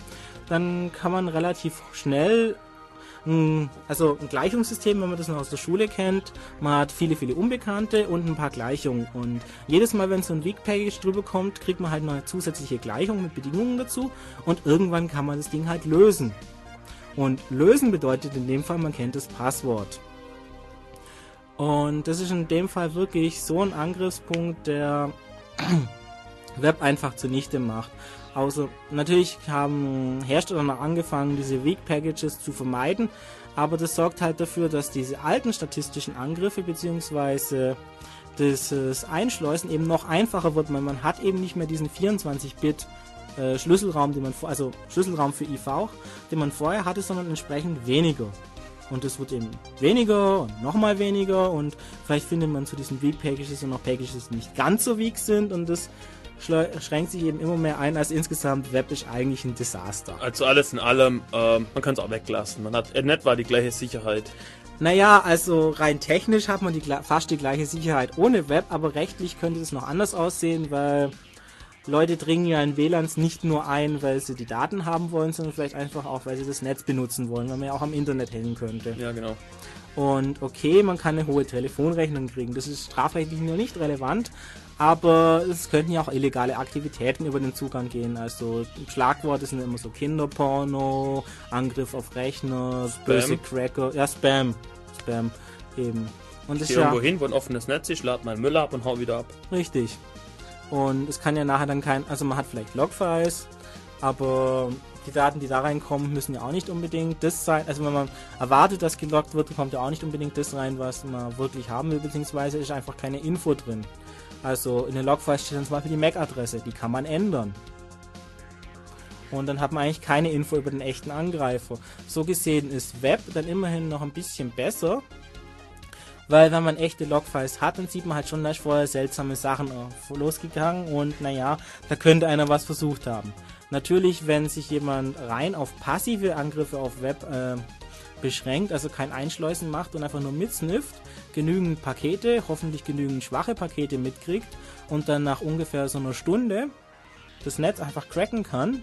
dann kann man relativ schnell ein, also ein Gleichungssystem, wenn man das noch aus der Schule kennt. Man hat viele, viele Unbekannte und ein paar Gleichungen. Und jedes Mal, wenn so ein Weak-Package drüber kommt, kriegt man halt noch eine zusätzliche Gleichung mit Bedingungen dazu. Und irgendwann kann man das Ding halt lösen. Und lösen bedeutet in dem Fall, man kennt das Passwort. Und das ist in dem Fall wirklich so ein Angriffspunkt, der Web einfach zunichte macht. Außer natürlich haben Hersteller noch angefangen, diese Weak Packages zu vermeiden, aber das sorgt halt dafür, dass diese alten statistischen Angriffe bzw. das Einschleusen eben noch einfacher wird, weil man hat eben nicht mehr diesen 24-Bit äh, Schlüsselraum, den man also Schlüsselraum für IV, den man vorher hatte, sondern entsprechend weniger. Und es wird eben weniger und nochmal weniger und vielleicht findet man zu diesen Weak Packages und noch Packages, die nicht ganz so weak sind und das schränkt sich eben immer mehr ein, als insgesamt Web ist eigentlich ein Desaster. Also alles in allem, äh, man kann es auch weglassen. Man hat in etwa die gleiche Sicherheit. Naja, also rein technisch hat man die, fast die gleiche Sicherheit ohne Web, aber rechtlich könnte es noch anders aussehen, weil Leute dringen ja in WLANs nicht nur ein, weil sie die Daten haben wollen, sondern vielleicht einfach auch, weil sie das Netz benutzen wollen, weil man ja auch am Internet hängen könnte. Ja, genau. Und okay, man kann eine hohe Telefonrechnung kriegen. Das ist strafrechtlich noch nicht relevant, aber es könnten ja auch illegale Aktivitäten über den Zugang gehen. Also Schlagworte sind immer so Kinderporno, Angriff auf Rechner, Spam. böse Cracker, ja Spam, Spam eben. Und ich gehe ja, irgendwo hin, wo ein offenes Netz ist, lade meinen Müll ab und hau wieder ab. Richtig. Und es kann ja nachher dann kein, also man hat vielleicht Logfiles, aber die Daten, die da reinkommen, müssen ja auch nicht unbedingt das sein. Also wenn man erwartet, dass geloggt wird, kommt ja auch nicht unbedingt das rein, was man wirklich haben will, beziehungsweise ist einfach keine Info drin. Also in den Logfiles steht dann zum Beispiel die MAC-Adresse, die kann man ändern. Und dann hat man eigentlich keine Info über den echten Angreifer. So gesehen ist Web dann immerhin noch ein bisschen besser, weil wenn man echte Logfiles hat, dann sieht man halt schon, dass vorher seltsame Sachen losgegangen und naja, da könnte einer was versucht haben. Natürlich, wenn sich jemand rein auf passive Angriffe auf Web äh, beschränkt, also kein Einschleusen macht und einfach nur mitsnifft, genügend Pakete, hoffentlich genügend schwache Pakete mitkriegt und dann nach ungefähr so einer Stunde das Netz einfach cracken kann,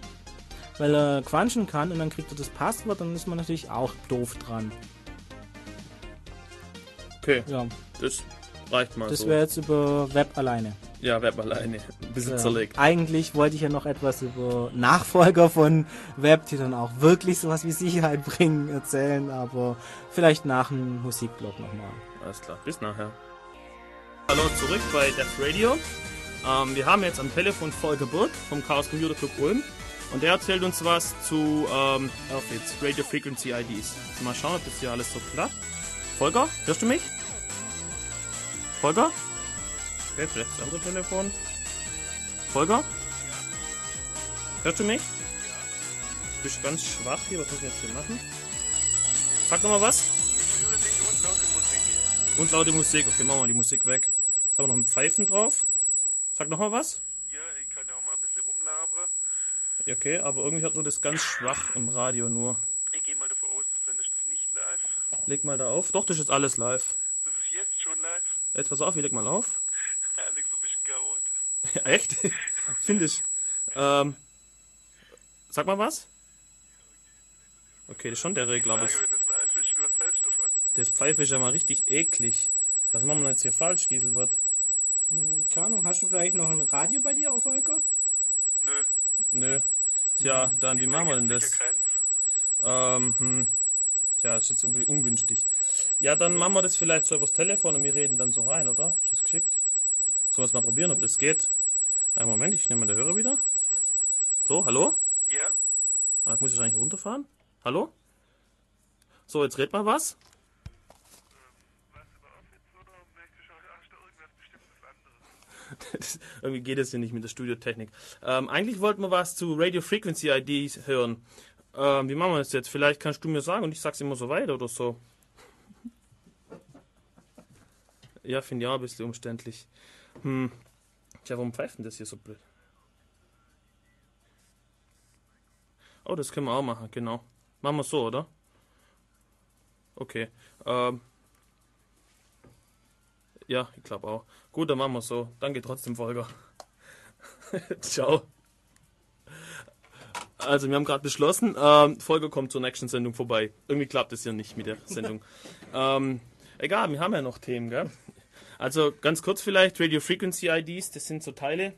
weil er quanschen kann und dann kriegt er das Passwort, dann ist man natürlich auch doof dran. Okay. Ja. Das reicht mal. Das so. wäre jetzt über Web alleine. Ja, Web alleine. Ein bisschen ja. zerlegt. Eigentlich wollte ich ja noch etwas über Nachfolger von Web, die dann auch wirklich sowas wie Sicherheit bringen, erzählen, aber vielleicht nach dem Musikblog nochmal. Alles klar, bis nachher. Hallo zurück bei Death Radio. Ähm, wir haben jetzt am Telefon Volker Burg vom Chaos Computer Club Ulm und der erzählt uns was zu ähm, auf jetzt Radio Frequency IDs. Mal schauen, ob das hier alles so klappt. Volker, hörst du mich? Volker? Okay, vielleicht das andere Telefon. Volker? Hörst du mich? Du bist ganz schwach hier, was muss ich jetzt hier machen? Sag nochmal was. Und laute Musik. Okay, machen wir die Musik weg. Jetzt haben wir noch ein Pfeifen drauf. Sag nochmal was. Ja, ich kann ja auch mal ein bisschen rumlabern. Okay, aber irgendwie hat man das ganz schwach im Radio nur. Ich gehe mal davon aus, wenn ist das nicht live. Leg mal da auf. Doch, das ist jetzt alles live. Das ist jetzt schon live. Jetzt pass auf, ich leg mal auf. Alex, so ein bisschen chaot. Ja, echt? Finde ich. Ähm, sag mal was. Okay, das ist schon der Regler, aber. Das Pfeife ist ja mal richtig eklig. Was machen wir jetzt hier falsch, Gieselbert? Hm, keine Ahnung, hast du vielleicht noch ein Radio bei dir auf Volker? Nö. Nö. Tja, hm. dann wie machen wir denn das? Ähm, hm. Tja, das ist jetzt irgendwie ungünstig. Ja, dann machen wir das vielleicht so übers Telefon und wir reden dann so rein, oder? Ist das geschickt? Sollen wir es mal probieren, ob das geht? Einen Moment, ich nehme mal den Hörer wieder. So, hallo? Ja? Jetzt muss ich eigentlich runterfahren. Hallo? So, jetzt red mal was. irgendwie geht es ja nicht mit der Studiotechnik. Ähm, eigentlich wollten wir was zu Radio Frequency IDs hören. Ähm, wie machen wir das jetzt? Vielleicht kannst du mir sagen und ich sag's immer so weiter oder so. Ja, finde ich auch ein bisschen umständlich. Hm. Tja, warum pfeift denn das hier so blöd? Oh, das können wir auch machen, genau. Machen wir so, oder? Okay. Ähm. Ja, ich glaube auch. Gut, dann machen wir so. Danke trotzdem, Volker. Ciao. Also, wir haben gerade beschlossen, ähm, Folge kommt zur nächsten Sendung vorbei. Irgendwie klappt es ja nicht mit der Sendung. ähm, egal, wir haben ja noch Themen, gell? Also, ganz kurz vielleicht, Radio Frequency IDs, das sind so Teile,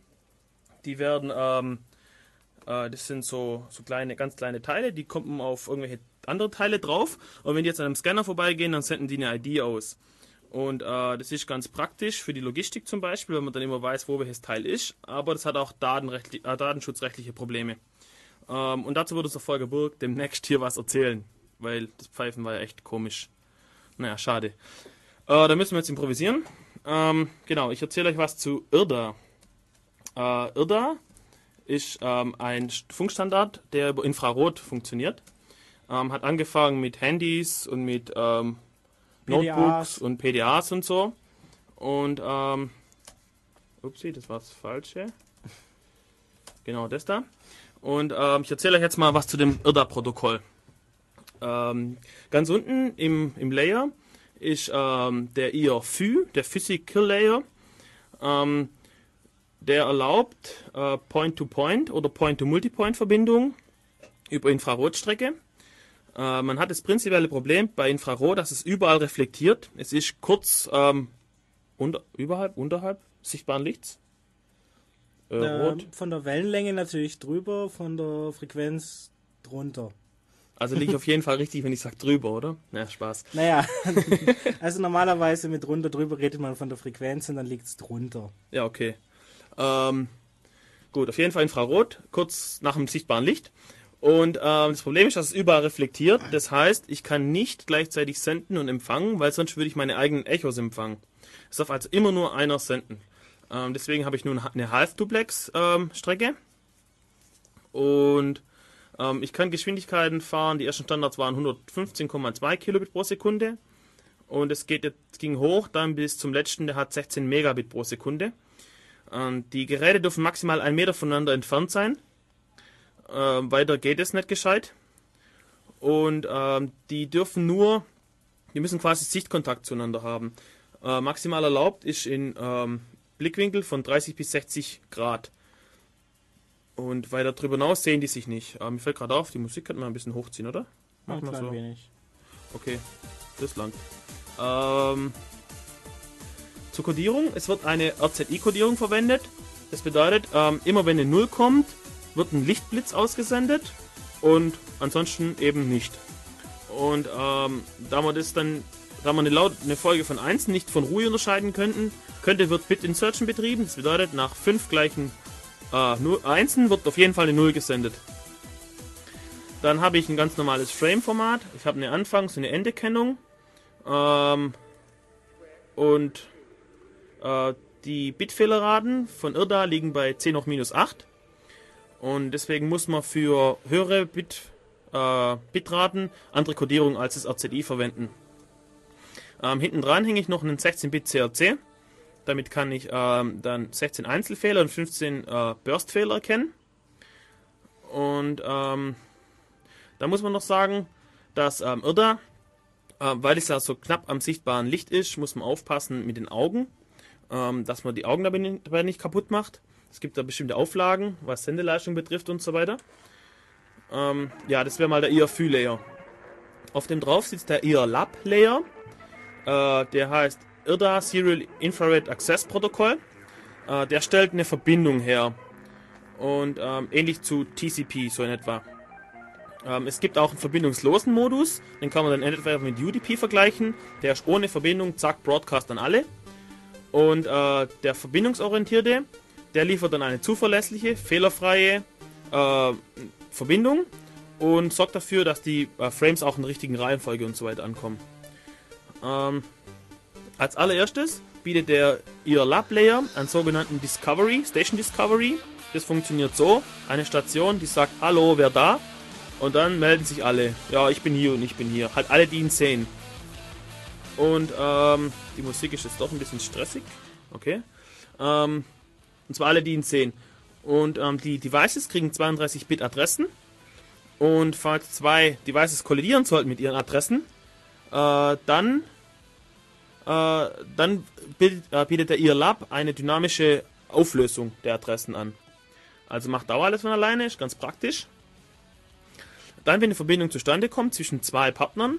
die werden, ähm, äh, das sind so, so kleine, ganz kleine Teile, die kommen auf irgendwelche andere Teile drauf. Und wenn die jetzt an einem Scanner vorbeigehen, dann senden die eine ID aus. Und äh, das ist ganz praktisch für die Logistik zum Beispiel, wenn man dann immer weiß, wo welches Teil ist. Aber das hat auch äh, datenschutzrechtliche Probleme. Ähm, und dazu würde der Volker Burg demnächst hier was erzählen. Weil das Pfeifen war ja echt komisch. Naja, schade. Äh, da müssen wir jetzt improvisieren. Ähm, genau, ich erzähle euch was zu IRDA. Äh, IRDA ist ähm, ein Funkstandard, der über Infrarot funktioniert. Ähm, hat angefangen mit Handys und mit ähm, Notebooks und PDAs und so. Und, ähm, upsie, das war das Falsche. Genau, das da. Und ähm, ich erzähle euch jetzt mal was zu dem IRDA-Protokoll. Ähm, ganz unten im, im Layer ist ähm, der IRFU, der Physical Layer. Ähm, der erlaubt äh, Point-to-Point oder Point-to-Multipoint-Verbindung über Infrarotstrecke. Äh, man hat das prinzipielle Problem bei Infrarot, dass es überall reflektiert. Es ist kurz ähm, unter, überhalb, unterhalb sichtbaren Lichts. Äh, ähm, von der Wellenlänge natürlich drüber, von der Frequenz drunter. Also liege ich auf jeden Fall richtig, wenn ich sage drüber, oder? Naja, Spaß. Naja, also normalerweise mit drunter drüber redet man von der Frequenz und dann liegt es drunter. Ja, okay. Ähm, gut, auf jeden Fall Infrarot, kurz nach dem sichtbaren Licht. Und ähm, das Problem ist, dass es überall reflektiert. Das heißt, ich kann nicht gleichzeitig senden und empfangen, weil sonst würde ich meine eigenen Echos empfangen. Es darf also immer nur einer senden. Ähm, deswegen habe ich nun eine Half-Duplex-Strecke. Ähm, und ähm, ich kann Geschwindigkeiten fahren. Die ersten Standards waren 115,2 Kilobit pro Sekunde. Und es geht jetzt ging hoch dann bis zum letzten, der hat 16 Megabit pro Sekunde. Und die Geräte dürfen maximal einen Meter voneinander entfernt sein. Ähm, weiter geht es nicht gescheit. Und ähm, die dürfen nur, die müssen quasi Sichtkontakt zueinander haben. Äh, maximal erlaubt ist in ähm, Blickwinkel von 30 bis 60 Grad. Und weiter drüber hinaus sehen die sich nicht. Aber mir fällt gerade auf, die Musik könnte man ein bisschen hochziehen, oder? Mach mal so. Wenig. Okay, das lang. Ähm, zur Codierung, es wird eine RZI-Codierung verwendet. Das bedeutet, ähm, immer wenn eine 0 kommt, wird ein Lichtblitz ausgesendet und ansonsten eben nicht. Und ähm, da man das dann, da man eine, Laut eine Folge von 1 nicht von Ruhe unterscheiden könnten, könnte wird Bit Insertion betrieben. Das bedeutet, nach 5 gleichen äh, 1 wird auf jeden Fall eine 0 gesendet. Dann habe ich ein ganz normales Frame-Format. Ich habe eine Anfangs- und eine Endekennung. Ähm, und äh, die Bitfehlerraten von IRDA liegen bei 10 hoch minus 8. Und deswegen muss man für höhere Bit, äh, Bitraten andere Codierung als das RZI verwenden. Ähm, hinten dran hänge ich noch einen 16-Bit CRC. Damit kann ich ähm, dann 16 Einzelfehler und 15 äh, Burstfehler erkennen. Und ähm, da muss man noch sagen, dass ähm, IRDA, äh, weil es ja so knapp am sichtbaren Licht ist, muss man aufpassen mit den Augen, ähm, dass man die Augen dabei nicht kaputt macht. Es gibt da bestimmte Auflagen, was Sendeleistung betrifft und so weiter. Ähm, ja, das wäre mal der IRFU-Layer. Auf dem drauf sitzt der IR-Lab-Layer. Äh, der heißt IRDA Serial Infrared Access Protocol. Äh, der stellt eine Verbindung her. Und ähm, ähnlich zu TCP, so in etwa. Ähm, es gibt auch einen verbindungslosen Modus. Den kann man dann entweder mit UDP vergleichen. Der ist ohne Verbindung, zack, Broadcast an alle. Und äh, der verbindungsorientierte, der liefert dann eine zuverlässliche, fehlerfreie äh, Verbindung und sorgt dafür, dass die äh, Frames auch in der richtigen Reihenfolge und so weiter ankommen. Ähm, als allererstes bietet der ihr Lab Layer einen sogenannten Discovery, Station Discovery. Das funktioniert so: eine Station, die sagt Hallo, wer da? Und dann melden sich alle. Ja, ich bin hier und ich bin hier. Halt alle, die ihn sehen. Und ähm, die Musik ist jetzt doch ein bisschen stressig. Okay. Ähm, und zwar alle, die ihn sehen. Und ähm, die Devices kriegen 32-Bit Adressen. Und falls zwei Devices kollidieren sollten mit ihren Adressen, äh, dann, dann bietet, äh, bietet der IRLab eine dynamische Auflösung der Adressen an. Also macht Dauer alles von alleine, ist ganz praktisch. dann, wenn eine Verbindung zustande kommt zwischen zwei Partnern,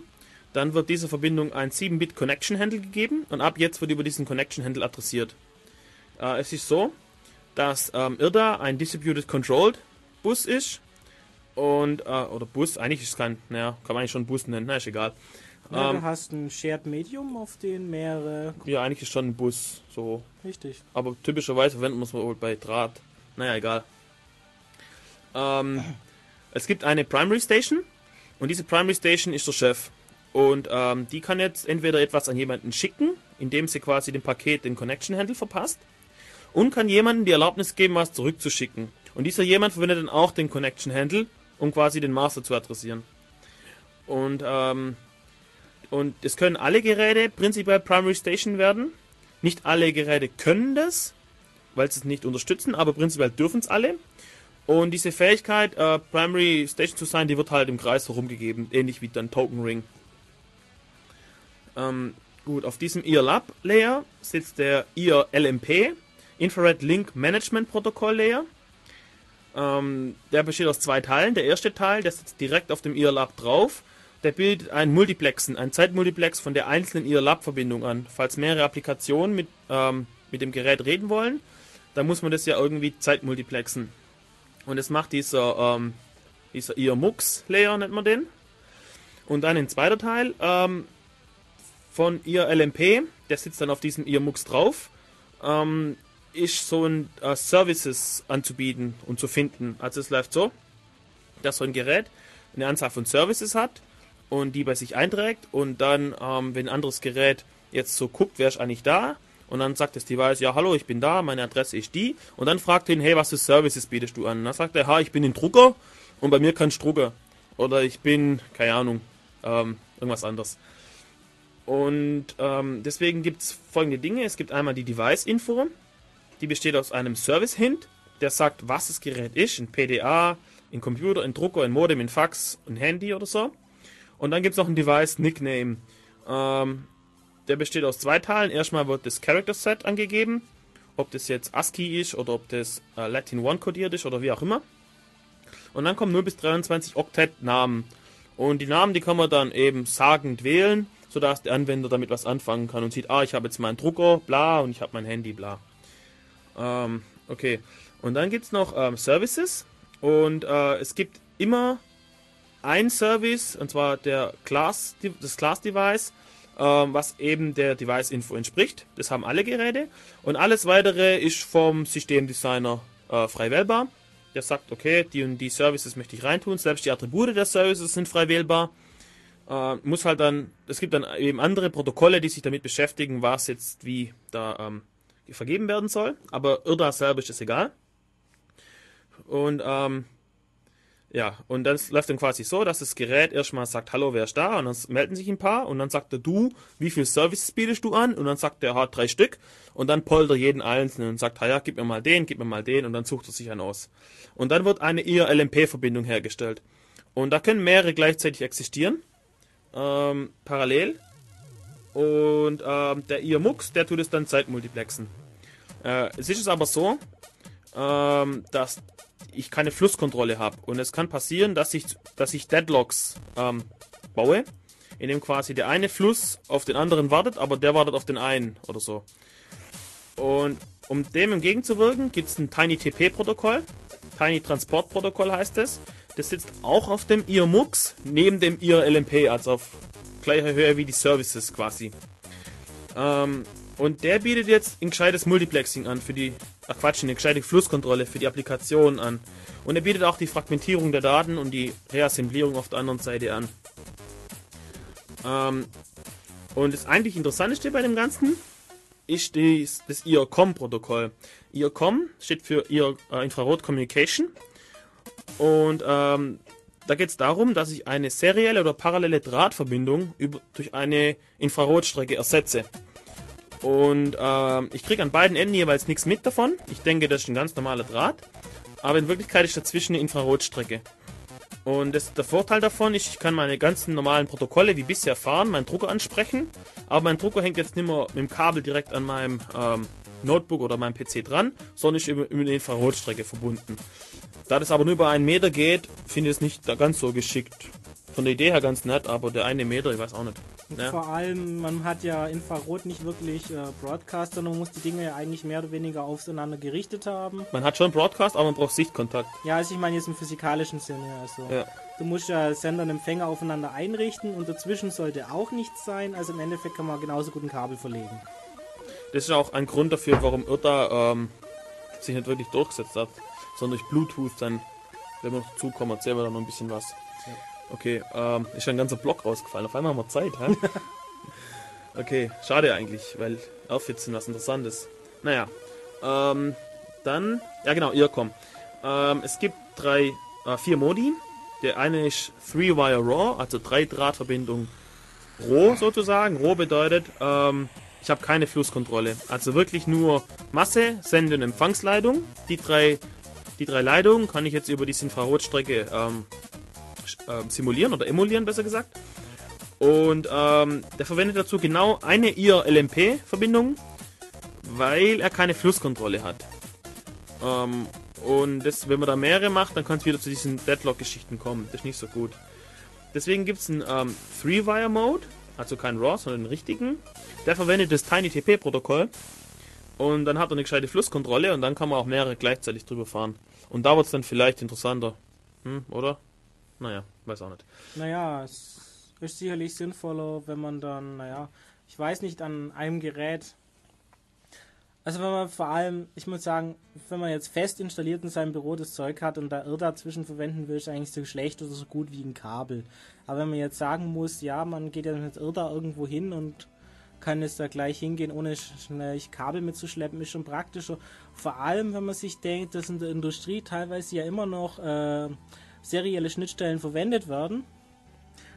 dann wird dieser Verbindung ein 7-Bit Connection Handle gegeben und ab jetzt wird über diesen Connection Handle adressiert. Äh, es ist so, dass ähm, IRDA ein Distributed Controlled Bus ist und äh, oder Bus, eigentlich ist es kein, naja, kann man eigentlich schon Bus nennen, na ist egal. Ja, Ähm, du hast ein Shared Medium, auf den mehrere. ja, eigentlich ist schon ein Bus, so Richtig. aber typischerweise verwendet man es wohl bei Draht. Naja, egal. Ähm, es gibt eine Primary Station und diese Primary Station ist der Chef. Und ähm, die kann jetzt entweder etwas an jemanden schicken, indem sie quasi dem Paket den Connection Handle verpasst, und kann jemandem die Erlaubnis geben, was zurückzuschicken. Und dieser jemand verwendet dann auch den Connection Handle, um quasi den Master zu adressieren. Und ähm, und es können alle Geräte prinzipiell Primary Station werden. Nicht alle Geräte können das, weil sie es nicht unterstützen, aber prinzipiell dürfen es alle. Und diese Fähigkeit, äh, Primary Station zu sein, die wird halt im Kreis herumgegeben, ähnlich wie dann Token Ring. Ähm, gut, auf diesem EarLab Layer sitzt der EAR LMP, Infrared Link Management Protocol Layer. Ähm, der besteht aus zwei Teilen. Der erste Teil, der sitzt direkt auf dem EarLab drauf. Der bildet ein Multiplexen, ein Zeitmultiplex von der einzelnen EarLab-Verbindung an. Falls mehrere Applikationen mit, ähm, mit dem Gerät reden wollen, dann muss man das ja irgendwie zeitmultiplexen. Und das macht dieser, ähm, dieser EarMux-Layer, nennt man den. Und dann ein zweiter Teil ähm, von ihr LMP, der sitzt dann auf diesem EarMux drauf, ähm, ist so ein äh, Services anzubieten und zu finden. Also es läuft so, dass so ein Gerät eine Anzahl von Services hat und die bei sich einträgt und dann, ähm, wenn ein anderes Gerät jetzt so guckt, wer ist eigentlich da und dann sagt das Device, ja hallo, ich bin da, meine Adresse ist die und dann fragt ihn, hey, was für Services bietest du an? Und dann sagt er, ha, ich bin ein Drucker und bei mir kannst du Drucker oder ich bin, keine Ahnung, ähm, irgendwas anderes. Und ähm, deswegen gibt es folgende Dinge. Es gibt einmal die Device-Info, die besteht aus einem Service-Hint, der sagt, was das Gerät ist, ein PDA, ein Computer, ein Drucker, ein Modem, ein Fax, ein Handy oder so. Und dann gibt es noch ein Device-Nickname. Ähm, der besteht aus zwei Teilen. Erstmal wird das Character Set angegeben, ob das jetzt ASCII ist oder ob das äh, Latin One kodiert ist oder wie auch immer. Und dann kommen 0 bis 23 Oktet-Namen. Und die Namen, die kann man dann eben sagend wählen, sodass der Anwender damit was anfangen kann und sieht, ah, ich habe jetzt meinen Drucker, bla, und ich habe mein Handy, bla. Ähm, okay. Und dann gibt es noch ähm, Services. Und äh, es gibt immer ein Service, und zwar der Class, das Class-Device, ähm, was eben der Device-Info entspricht. Das haben alle Geräte. Und alles weitere ist vom Systemdesigner äh, frei wählbar. Der sagt, okay, die und die Services möchte ich reintun. Selbst die Attribute der Services sind frei wählbar. Äh, muss halt dann, es gibt dann eben andere Protokolle, die sich damit beschäftigen, was jetzt wie da ähm, vergeben werden soll. Aber IRDA selber ist das egal. Und ähm, ja, und dann läuft dann quasi so, dass das Gerät erstmal sagt, hallo, wer ist da? Und dann melden sich ein paar und dann sagt er, du, wie viel Services bietest du an? Und dann sagt er, hat drei Stück und dann polter jeden einzelnen und sagt, ja, gib mir mal den, gib mir mal den und dann sucht er sich einen aus. Und dann wird eine IR-LMP-Verbindung hergestellt. Und da können mehrere gleichzeitig existieren, ähm, parallel. Und ähm, der IR-Mux, der tut es dann zeitmultiplexen. Äh, es ist aber so, ähm, dass ich keine Flusskontrolle habe. Und es kann passieren, dass ich, dass ich Deadlocks ähm, baue, in dem quasi der eine Fluss auf den anderen wartet, aber der wartet auf den einen oder so. Und um dem entgegenzuwirken, gibt es ein TinyTP-Protokoll. Tiny Transport Protokoll heißt es. Das sitzt auch auf dem IRMux, neben dem IRLMP, also auf gleicher Höhe wie die Services quasi. Ähm, und der bietet jetzt ein gescheites Multiplexing an für die, ach Quatsch, eine gescheite Flusskontrolle für die Applikation an. Und er bietet auch die Fragmentierung der Daten und die Reassemblierung auf der anderen Seite an. Ähm, und das eigentlich Interessanteste bei dem Ganzen ist dies, das IRCOM-Protokoll. IRCOM steht für IR, äh, Infrared Communication. Und ähm, da geht es darum, dass ich eine serielle oder parallele Drahtverbindung über, durch eine Infrarotstrecke ersetze. Und ähm, ich kriege an beiden Enden jeweils nichts mit davon. Ich denke, das ist ein ganz normaler Draht. Aber in Wirklichkeit ist dazwischen eine Infrarotstrecke. Und das, der Vorteil davon ist, ich kann meine ganzen normalen Protokolle wie bisher fahren, meinen Drucker ansprechen. Aber mein Drucker hängt jetzt nicht mehr mit dem Kabel direkt an meinem ähm, Notebook oder meinem PC dran, sondern ist über, über eine Infrarotstrecke verbunden. Da das aber nur über einen Meter geht, finde ich es nicht ganz so geschickt. Von der Idee her ganz nett, aber der eine Meter, ich weiß auch nicht. Ja. Vor allem, man hat ja Infrarot nicht wirklich äh, Broadcast, sondern man muss die Dinge ja eigentlich mehr oder weniger aufeinander gerichtet haben. Man hat schon Broadcast, aber man braucht Sichtkontakt. Ja, also ich meine jetzt im physikalischen Sinne. Also. Ja. Du musst ja Sender und Empfänger aufeinander einrichten und dazwischen sollte auch nichts sein. Also im Endeffekt kann man genauso gut ein Kabel verlegen. Das ist auch ein Grund dafür, warum IRTA ähm, sich nicht wirklich durchgesetzt hat, sondern durch Bluetooth dann, wenn wir noch dazukommen, erzählen wir dann noch ein bisschen was. Okay, ähm, ist ja ein ganzer Block rausgefallen. Auf einmal haben wir Zeit, hä? okay, schade eigentlich, weil aufhitzen was Interessantes. Naja, ähm, dann, ja genau, Earcom. Ähm, es gibt drei, äh, vier Modi. Der eine ist Three-Wire RAW, also drei Drahtverbindung roh sozusagen. Roh bedeutet, ähm, ich habe keine Flusskontrolle. Also wirklich nur Masse, Sende- und Empfangsleitung. Die drei, die drei Leitungen kann ich jetzt über diese Infrarotstrecke ähm, ähm, simulieren oder emulieren, besser gesagt. Und ähm, der verwendet dazu genau eine IR-LMP-Verbindung, weil er keine Flusskontrolle hat. Ähm, und das, wenn man da mehrere macht, dann kann es wieder zu diesen Deadlock-Geschichten kommen. Das ist nicht so gut. Deswegen gibt es einen ähm, Three-Wire-Mode, also kein RAW, sondern einen richtigen. Der verwendet das TinyTP-Protokoll. Und dann hat er eine gescheite Flusskontrolle und dann kann man auch mehrere gleichzeitig drüber fahren. Und da wird es dann vielleicht interessanter. Hm, oder? Naja, weiß auch nicht. Naja, es ist sicherlich sinnvoller, wenn man dann, naja, ich weiß nicht, an einem Gerät. Also wenn man vor allem, ich muss sagen, wenn man jetzt fest installiert in seinem Büro das Zeug hat und da Irr dazwischen verwenden will, ist eigentlich so schlecht oder so gut wie ein Kabel. Aber wenn man jetzt sagen muss, ja, man geht ja mit Irr da irgendwo hin und kann es da gleich hingehen, ohne sch- schnell Kabel mitzuschleppen, ist schon praktischer. Vor allem, wenn man sich denkt, dass in der Industrie teilweise ja immer noch äh, serielle Schnittstellen verwendet werden,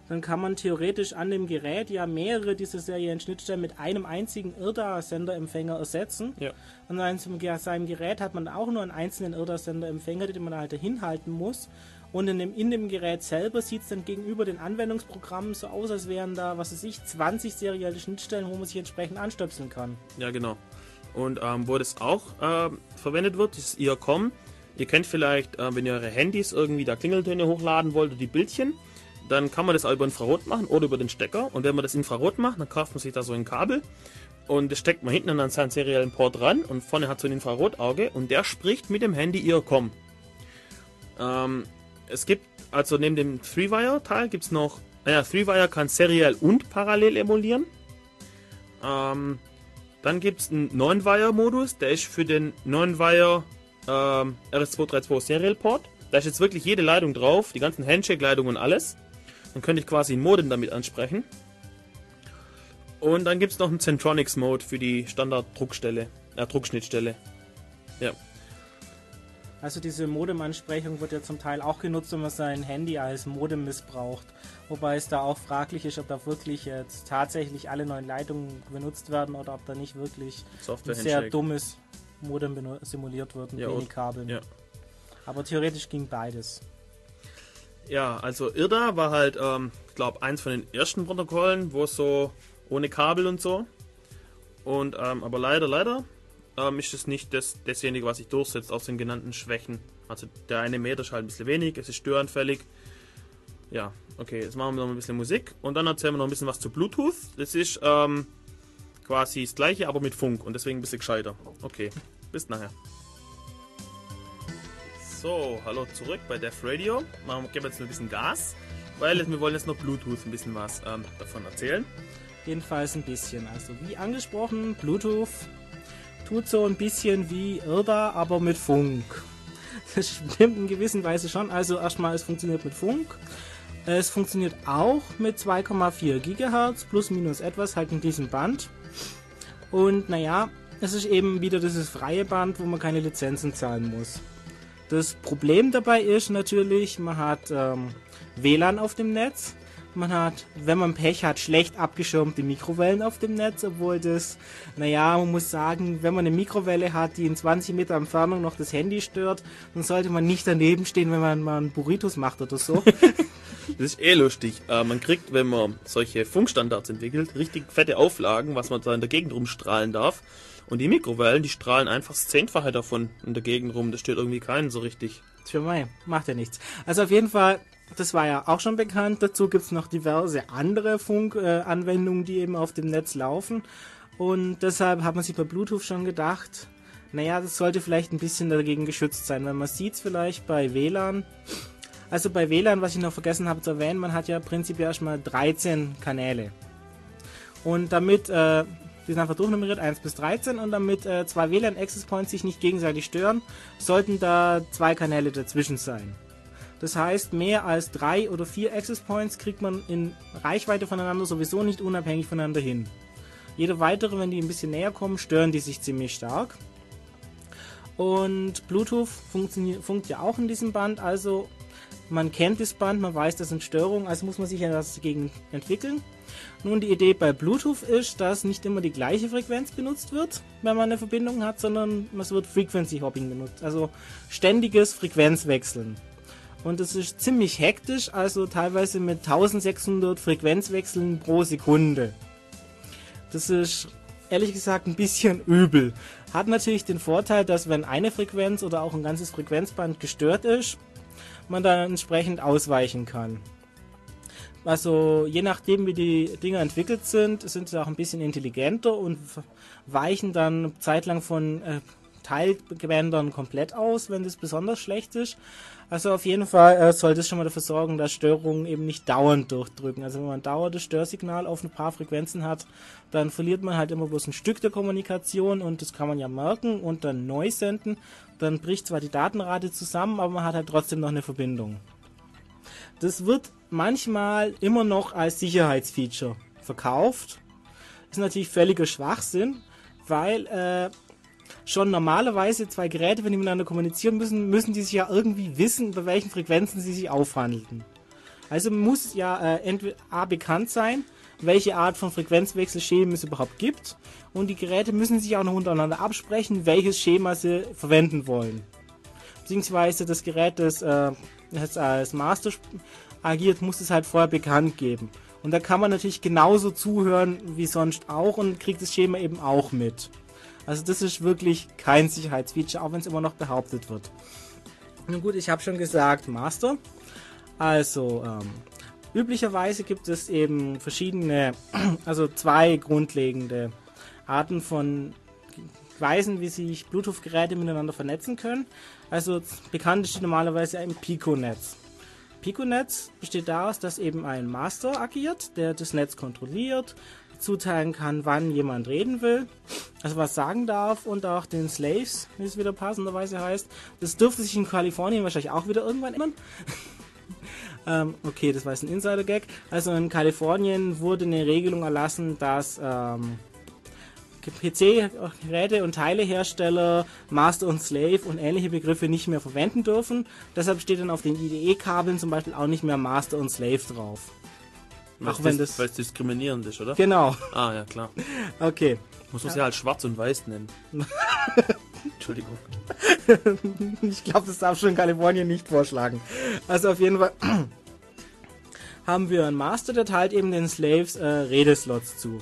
dann kann man theoretisch an dem Gerät ja mehrere dieser seriellen Schnittstellen mit einem einzigen IRDA-Senderempfänger ersetzen. Ja. Und an seinem Ge- seinem Gerät hat man auch nur einen einzelnen IRDA-Senderempfänger, den man halt dahin halten muss. Und in dem, in dem Gerät selber sieht es dann gegenüber den Anwendungsprogrammen so aus, als wären da, was weiß ich, 20 serielle Schnittstellen, wo man sich entsprechend anstöpseln kann. Ja, genau. Und ähm, wo das auch ähm, verwendet wird, ist Earcom. Ihr kennt vielleicht, äh, wenn ihr eure Handys irgendwie da Klingeltöne hochladen wollt oder die Bildchen, dann kann man das auch über Infrarot machen oder über den Stecker. Und wenn man das Infrarot macht, dann kauft man sich da so ein Kabel und das steckt man hinten an seinen seriellen Port ran und vorne hat so ein Infrarotauge und der spricht mit dem Handy Earcom. Ähm, es gibt, also neben dem Three-Wire-Teil gibt es noch, naja, Three-Wire kann seriell und parallel emulieren. Ähm, dann gibt es einen 9-Wire-Modus, der ist für den 9-Wire ähm, RS232 Serial Port. Da ist jetzt wirklich jede Leitung drauf, die ganzen Handshake-Leitungen und alles. Dann könnte ich quasi ein Modem damit ansprechen. Und dann gibt es noch einen Centronics-Mode für die Standard-Druckstelle, äh, Druckschnittstelle. Ja, Also diese Modem-Ansprechung wird ja zum Teil auch genutzt, wenn man sein Handy als Modem missbraucht. Wobei es da auch fraglich ist, ob da wirklich jetzt tatsächlich alle neuen Leitungen benutzt werden oder ob da nicht wirklich sehr dummes Modem simuliert wird mit Ja, wenig Kabeln. ja. Aber theoretisch ging beides. Ja, also IRDA war halt, ähm, glaube eins von den ersten Protokollen, wo so ohne Kabel und so. Und ähm, aber leider, leider ähm, ist es nicht das, dasjenige, was sich durchsetzt aus den genannten Schwächen. Also der eine Meter ist halt ein bisschen wenig, es ist störanfällig. Ja, okay, jetzt machen wir noch ein bisschen Musik und dann erzählen wir noch ein bisschen was zu Bluetooth. Das ist ähm, quasi das gleiche, aber mit Funk und deswegen ein bisschen gescheiter. Okay, bis nachher. So, hallo zurück bei Def Radio. Wir geben jetzt ein bisschen Gas, weil wir wollen jetzt noch Bluetooth ein bisschen was ähm, davon erzählen. Jedenfalls ein bisschen. Also wie angesprochen, Bluetooth tut so ein bisschen wie IRDA, aber mit Funk. Das stimmt in gewisser Weise schon. Also erstmal, es funktioniert mit Funk. Es funktioniert auch mit 2,4 Gigahertz plus minus etwas halt in diesem Band. Und naja, es ist eben wieder dieses freie Band, wo man keine Lizenzen zahlen muss. Das Problem dabei ist natürlich, man hat ähm, WLAN auf dem Netz. Man hat, wenn man Pech hat, schlecht abgeschirmte Mikrowellen auf dem Netz, obwohl das, naja, man muss sagen, wenn man eine Mikrowelle hat, die in 20 Meter Entfernung noch das Handy stört, dann sollte man nicht daneben stehen, wenn man mal einen Burritos macht oder so. Das ist eh lustig. Äh, man kriegt, wenn man solche Funkstandards entwickelt, richtig fette Auflagen, was man da in der Gegend rumstrahlen darf. Und die Mikrowellen, die strahlen einfach das Zehnfache davon in der Gegend rum. Das stört irgendwie keinen so richtig. Tja, mei, macht ja nichts. Also auf jeden Fall, das war ja auch schon bekannt. Dazu gibt's noch diverse andere Funkanwendungen, äh, die eben auf dem Netz laufen. Und deshalb hat man sich bei Bluetooth schon gedacht, naja, das sollte vielleicht ein bisschen dagegen geschützt sein, weil man sieht's vielleicht bei WLAN. Also bei WLAN, was ich noch vergessen habe zu erwähnen, man hat ja prinzipiell erstmal 13 Kanäle. Und damit, äh, die sind einfach durchnummeriert, 1 bis 13, und damit äh, zwei WLAN-Access Points sich nicht gegenseitig stören, sollten da zwei Kanäle dazwischen sein. Das heißt, mehr als drei oder vier Access Points kriegt man in Reichweite voneinander sowieso nicht unabhängig voneinander hin. Jede weitere, wenn die ein bisschen näher kommen, stören die sich ziemlich stark. Und Bluetooth funkt ja auch in diesem Band, also man kennt das Band, man weiß, das sind Störungen, also muss man sich ja dagegen entwickeln. Nun, die Idee bei Bluetooth ist, dass nicht immer die gleiche Frequenz benutzt wird, wenn man eine Verbindung hat, sondern es wird Frequency Hopping benutzt, also ständiges Frequenzwechseln. Und das ist ziemlich hektisch, also teilweise mit 1600 Frequenzwechseln pro Sekunde. Das ist ehrlich gesagt ein bisschen übel. Hat natürlich den Vorteil, dass wenn eine Frequenz oder auch ein ganzes Frequenzband gestört ist, man dann entsprechend ausweichen kann. Also je nachdem, wie die Dinger entwickelt sind, sind sie auch ein bisschen intelligenter und weichen dann zeitlang von äh, Teilgewändern komplett aus, wenn das besonders schlecht ist. Also auf jeden Fall äh, sollte es schon mal dafür sorgen, dass Störungen eben nicht dauernd durchdrücken. Also wenn man dauerndes Störsignal auf ein paar Frequenzen hat, dann verliert man halt immer bloß ein Stück der Kommunikation und das kann man ja merken und dann neu senden. Dann bricht zwar die Datenrate zusammen, aber man hat halt trotzdem noch eine Verbindung. Das wird manchmal immer noch als Sicherheitsfeature verkauft. Ist natürlich völliger Schwachsinn, weil äh, schon normalerweise zwei Geräte, wenn die miteinander kommunizieren müssen, müssen die sich ja irgendwie wissen, bei welchen Frequenzen sie sich aufhandeln. Also muss ja äh, entweder A bekannt sein, welche Art von Frequenzwechselschemen es überhaupt gibt. Und die Geräte müssen sich auch noch untereinander absprechen, welches Schema sie verwenden wollen. Beziehungsweise das Gerät, das, äh, das als Master agiert, muss es halt vorher bekannt geben. Und da kann man natürlich genauso zuhören wie sonst auch und kriegt das Schema eben auch mit. Also das ist wirklich kein Sicherheitsfeature, auch wenn es immer noch behauptet wird. Nun gut, ich habe schon gesagt, Master. Also, ähm, üblicherweise gibt es eben verschiedene, also zwei grundlegende Arten von Weisen, wie sich Bluetooth-Geräte miteinander vernetzen können. Also bekannt ist normalerweise ein Pico-Netz. Pico-Netz besteht daraus, dass eben ein Master agiert, der das Netz kontrolliert, zuteilen kann, wann jemand reden will, also was sagen darf und auch den Slaves, wie es wieder passenderweise heißt. Das dürfte sich in Kalifornien wahrscheinlich auch wieder irgendwann ändern. ähm, okay, das war jetzt ein Insider-Gag. Also in Kalifornien wurde eine Regelung erlassen, dass ähm, PC-Geräte und Teilehersteller Master und Slave und ähnliche Begriffe nicht mehr verwenden dürfen. Deshalb steht dann auf den IDE-Kabeln zum Beispiel auch nicht mehr Master und Slave drauf. Auch wenn das, Weil es diskriminierend ist, oder? Genau. Ah, ja, klar. Okay. Muss man sie halt schwarz und weiß nennen. Entschuldigung. Ich glaube, das darf schon Kalifornien nicht vorschlagen. Also auf jeden Fall haben wir einen Master, der teilt eben den Slaves äh, Redeslots zu.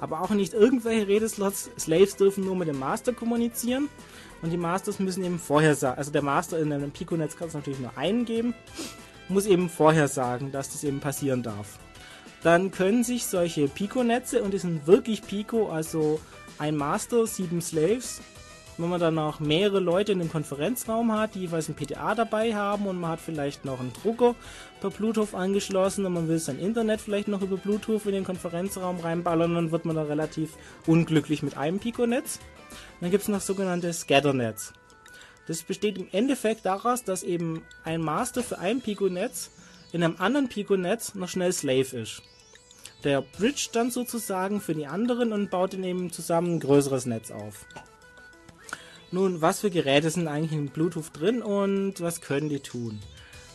Aber auch nicht irgendwelche Redeslots. Slaves dürfen nur mit dem Master kommunizieren. Und die Masters müssen eben vorher sagen, also der Master in einem Pico-Netz kann es natürlich nur einen geben, muss eben vorher sagen, dass das eben passieren darf. Dann können sich solche Pico-Netze, und die sind wirklich Pico, also ein Master, sieben Slaves, wenn man dann auch mehrere Leute in einem Konferenzraum hat, die jeweils ein PTA dabei haben und man hat vielleicht noch einen Drucker per Bluetooth angeschlossen und man will sein Internet vielleicht noch über Bluetooth in den Konferenzraum reinballern, dann wird man da relativ unglücklich mit einem Pico-Netz. Dann gibt es noch sogenannte Scatter-Netz. Das besteht im Endeffekt daraus, dass eben ein Master für ein Pico-Netz in einem anderen Pico-Netz noch schnell Slave ist. Der bridge dann sozusagen für die anderen und baut dann eben zusammen ein größeres Netz auf. Nun, was für Geräte sind eigentlich in Bluetooth drin und was können die tun?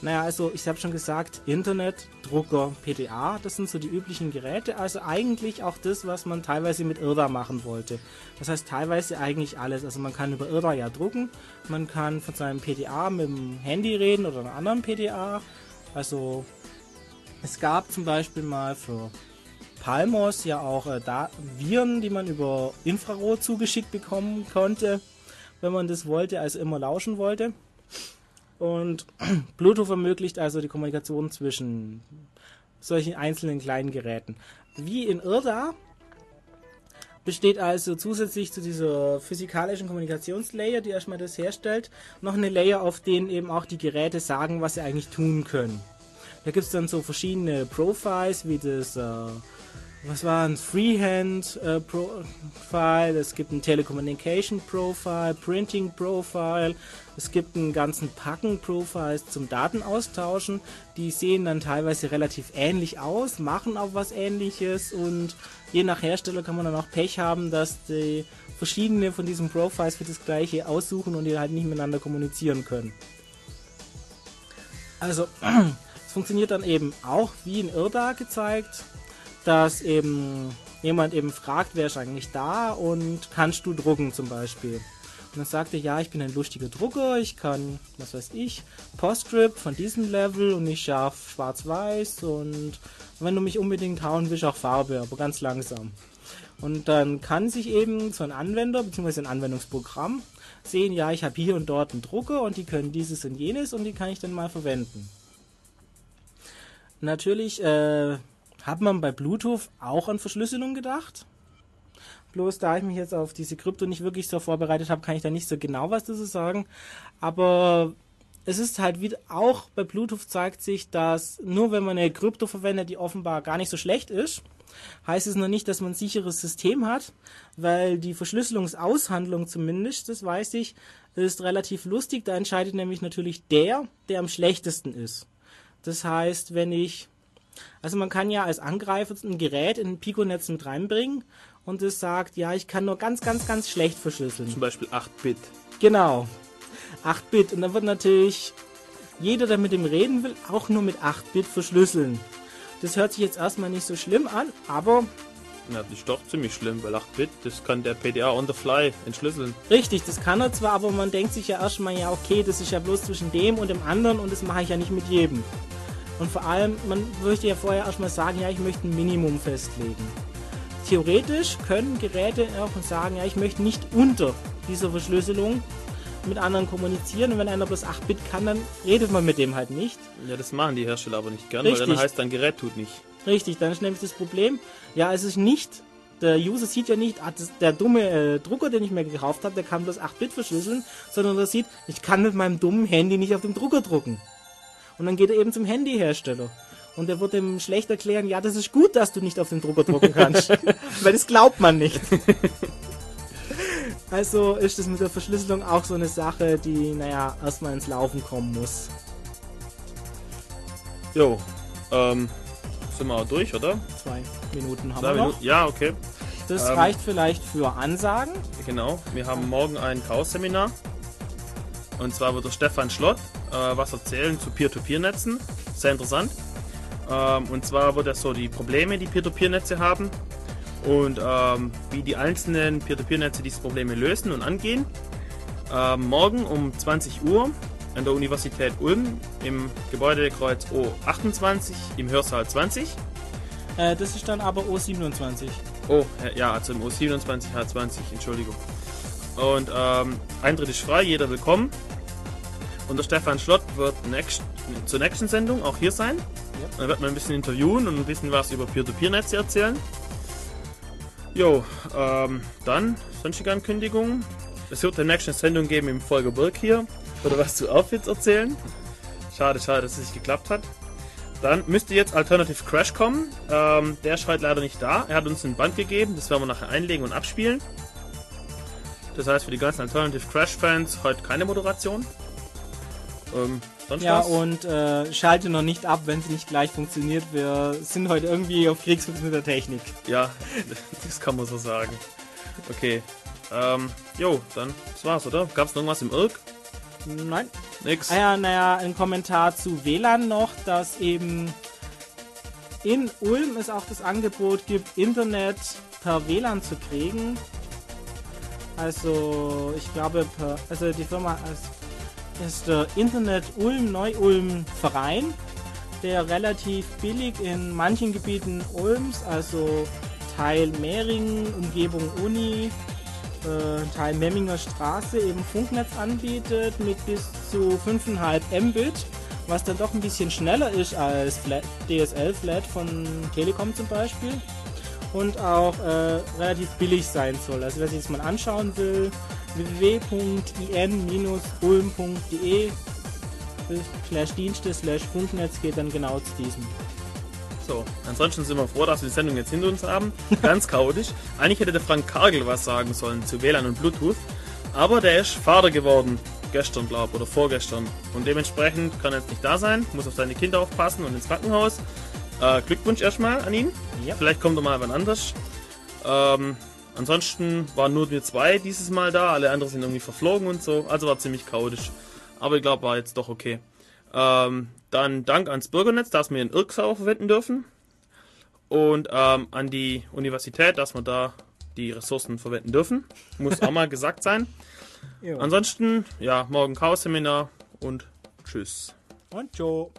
Naja, also ich habe schon gesagt, Internet, Drucker, PDA, das sind so die üblichen Geräte. Also eigentlich auch das, was man teilweise mit IRDA machen wollte. Das heißt teilweise eigentlich alles. Also man kann über IRDA ja drucken, man kann von seinem PDA mit dem Handy reden oder einem anderen PDA. Also es gab zum Beispiel mal für Palmos ja auch äh, Viren, die man über Infrarot zugeschickt bekommen konnte, wenn man das wollte, also immer lauschen wollte. Und Bluetooth ermöglicht also die Kommunikation zwischen solchen einzelnen kleinen Geräten. Wie in IRDA besteht also zusätzlich zu dieser physikalischen Kommunikationslayer, die erstmal das herstellt, noch eine Layer, auf denen eben auch die Geräte sagen, was sie eigentlich tun können. Da gibt es dann so verschiedene Profiles, wie das, äh, was war ein Freehand äh, es gibt ein Telecommunication Profile, Printing Profile, es gibt einen ganzen Packen Profiles zum Datenaustauschen. Die sehen dann teilweise relativ ähnlich aus, machen auch was ähnliches und je nach Hersteller kann man dann auch Pech haben, dass die verschiedene von diesen Profiles für das gleiche aussuchen und die halt nicht miteinander kommunizieren können. Also, es funktioniert dann eben auch wie in Irda gezeigt, dass eben jemand eben fragt, wer ist eigentlich da und kannst du drucken zum Beispiel. Und dann sagte ja, ich bin ein lustiger Drucker, ich kann, was weiß ich, Postscript von diesem Level und ich schaffe schwarz-weiß und wenn du mich unbedingt hauen willst, auch Farbe, aber ganz langsam. Und dann kann sich eben so ein Anwender bzw. ein Anwendungsprogramm sehen, ja, ich habe hier und dort einen Drucker und die können dieses und jenes und die kann ich dann mal verwenden. Natürlich äh, hat man bei Bluetooth auch an Verschlüsselung gedacht. Bloß da ich mich jetzt auf diese Krypto nicht wirklich so vorbereitet habe, kann ich da nicht so genau was dazu sagen. Aber es ist halt wieder, auch bei Bluetooth zeigt sich, dass nur wenn man eine Krypto verwendet, die offenbar gar nicht so schlecht ist, heißt es noch nicht, dass man ein sicheres System hat, weil die Verschlüsselungsaushandlung zumindest, das weiß ich, ist relativ lustig. Da entscheidet nämlich natürlich der, der am schlechtesten ist. Das heißt, wenn ich, also man kann ja als Angreifer ein Gerät in ein Pico-Netz mit reinbringen und es sagt, ja, ich kann nur ganz, ganz, ganz schlecht verschlüsseln. Zum Beispiel 8-Bit. Genau. 8-Bit. Und dann wird natürlich jeder, der mit dem reden will, auch nur mit 8-Bit verschlüsseln. Das hört sich jetzt erstmal nicht so schlimm an, aber. Ja, das ist doch ziemlich schlimm, weil 8-Bit, das kann der PDA on the fly entschlüsseln. Richtig, das kann er zwar, aber man denkt sich ja erstmal, ja, okay, das ist ja bloß zwischen dem und dem anderen und das mache ich ja nicht mit jedem. Und vor allem, man möchte ja vorher erstmal sagen, ja, ich möchte ein Minimum festlegen theoretisch können Geräte auch sagen, ja, ich möchte nicht unter dieser Verschlüsselung mit anderen kommunizieren und wenn einer bloß 8-Bit kann, dann redet man mit dem halt nicht. Ja, das machen die Hersteller aber nicht gern, Richtig. weil dann heißt dein Gerät tut nicht. Richtig, dann ist nämlich das Problem, ja, es ist nicht, der User sieht ja nicht, ah, das, der dumme äh, Drucker, den ich mir gekauft habe, der kann bloß 8-Bit verschlüsseln, sondern er sieht, ich kann mit meinem dummen Handy nicht auf dem Drucker drucken. Und dann geht er eben zum Handyhersteller. Und er wird ihm schlecht erklären, ja, das ist gut, dass du nicht auf den Drucker drucken kannst. Weil das glaubt man nicht. also ist das mit der Verschlüsselung auch so eine Sache, die, naja, erstmal ins Laufen kommen muss. Jo, ähm, sind wir auch durch, oder? Zwei Minuten haben Zwei wir noch. Minuten? Ja, okay. Das ähm, reicht vielleicht für Ansagen. Genau, wir haben morgen ein Chaos-Seminar. Und zwar wird der Stefan Schlott äh, was erzählen zu Peer-to-Peer-Netzen. Sehr interessant. Ähm, und zwar wird er so die Probleme, die Peer-to-Peer-Netze haben und ähm, wie die einzelnen Peer-to-Peer-Netze diese Probleme lösen und angehen. Ähm, morgen um 20 Uhr an der Universität Ulm im Gebäudekreuz O28 im Hörsaal 20. Äh, das ist dann aber O27. Oh, ja, also im O27 H20, Entschuldigung. Und ähm, Eintritt ist frei, jeder willkommen. Und der Stefan Schlott wird next, zur nächsten Sendung auch hier sein. Dann wird man ein bisschen interviewen und ein bisschen was über Peer-to-Peer-Netze erzählen. Jo, ähm, dann sonstige Ankündigungen. Es wird eine nächste Sendung geben im Folge Burg hier. Oder was zu Outfits erzählen. Schade, schade, dass es nicht geklappt hat. Dann müsste jetzt Alternative Crash kommen. Ähm, der ist heute leider nicht da. Er hat uns ein Band gegeben, das werden wir nachher einlegen und abspielen. Das heißt für die ganzen Alternative Crash Fans heute keine Moderation. Ähm, ja, was? und äh, schalte noch nicht ab, wenn es nicht gleich funktioniert. Wir sind heute irgendwie auf Kriegsfuß mit der Technik. Ja, das kann man so sagen. Okay. Ähm, jo, dann das war's, oder? Gab's noch irgendwas im Irk? Nein. Nix. Ah ja, naja, ein Kommentar zu WLAN noch, dass eben in Ulm es auch das Angebot gibt, Internet per WLAN zu kriegen. Also, ich glaube, per, also die Firma, also ist der Internet Ulm Neu-Ulm Verein, der relativ billig in manchen Gebieten Ulms, also Teil Mehringen, Umgebung Uni, äh, Teil Memminger Straße eben Funknetz anbietet mit bis zu 5,5 Mbit, was dann doch ein bisschen schneller ist als Flat, DSL Flat von Telekom zum Beispiel. Und auch äh, relativ billig sein soll. Also wer sich das mal anschauen will, www.in-ulm.de slash Dienste slash Funknetz geht dann genau zu diesem. So, ansonsten sind wir froh, dass wir die Sendung jetzt hinter uns haben. Ganz chaotisch. Eigentlich hätte der Frank Kargel was sagen sollen zu WLAN und Bluetooth. Aber der ist Vater geworden. Gestern, glaube oder vorgestern. Und dementsprechend kann er jetzt nicht da sein. Muss auf seine Kinder aufpassen und ins Krankenhaus. Äh, Glückwunsch erstmal an ihn. Ja. Vielleicht kommt er mal wann anders. Ähm, ansonsten waren nur wir zwei dieses Mal da. Alle anderen sind irgendwie verflogen und so. Also war ziemlich chaotisch. Aber ich glaube, war jetzt doch okay. Ähm, dann Dank ans Bürgernetz, dass wir den Irksau verwenden dürfen. Und ähm, an die Universität, dass wir da die Ressourcen verwenden dürfen. Muss auch mal gesagt sein. Jo. Ansonsten, ja, morgen Chaos-Seminar und tschüss. Und ciao.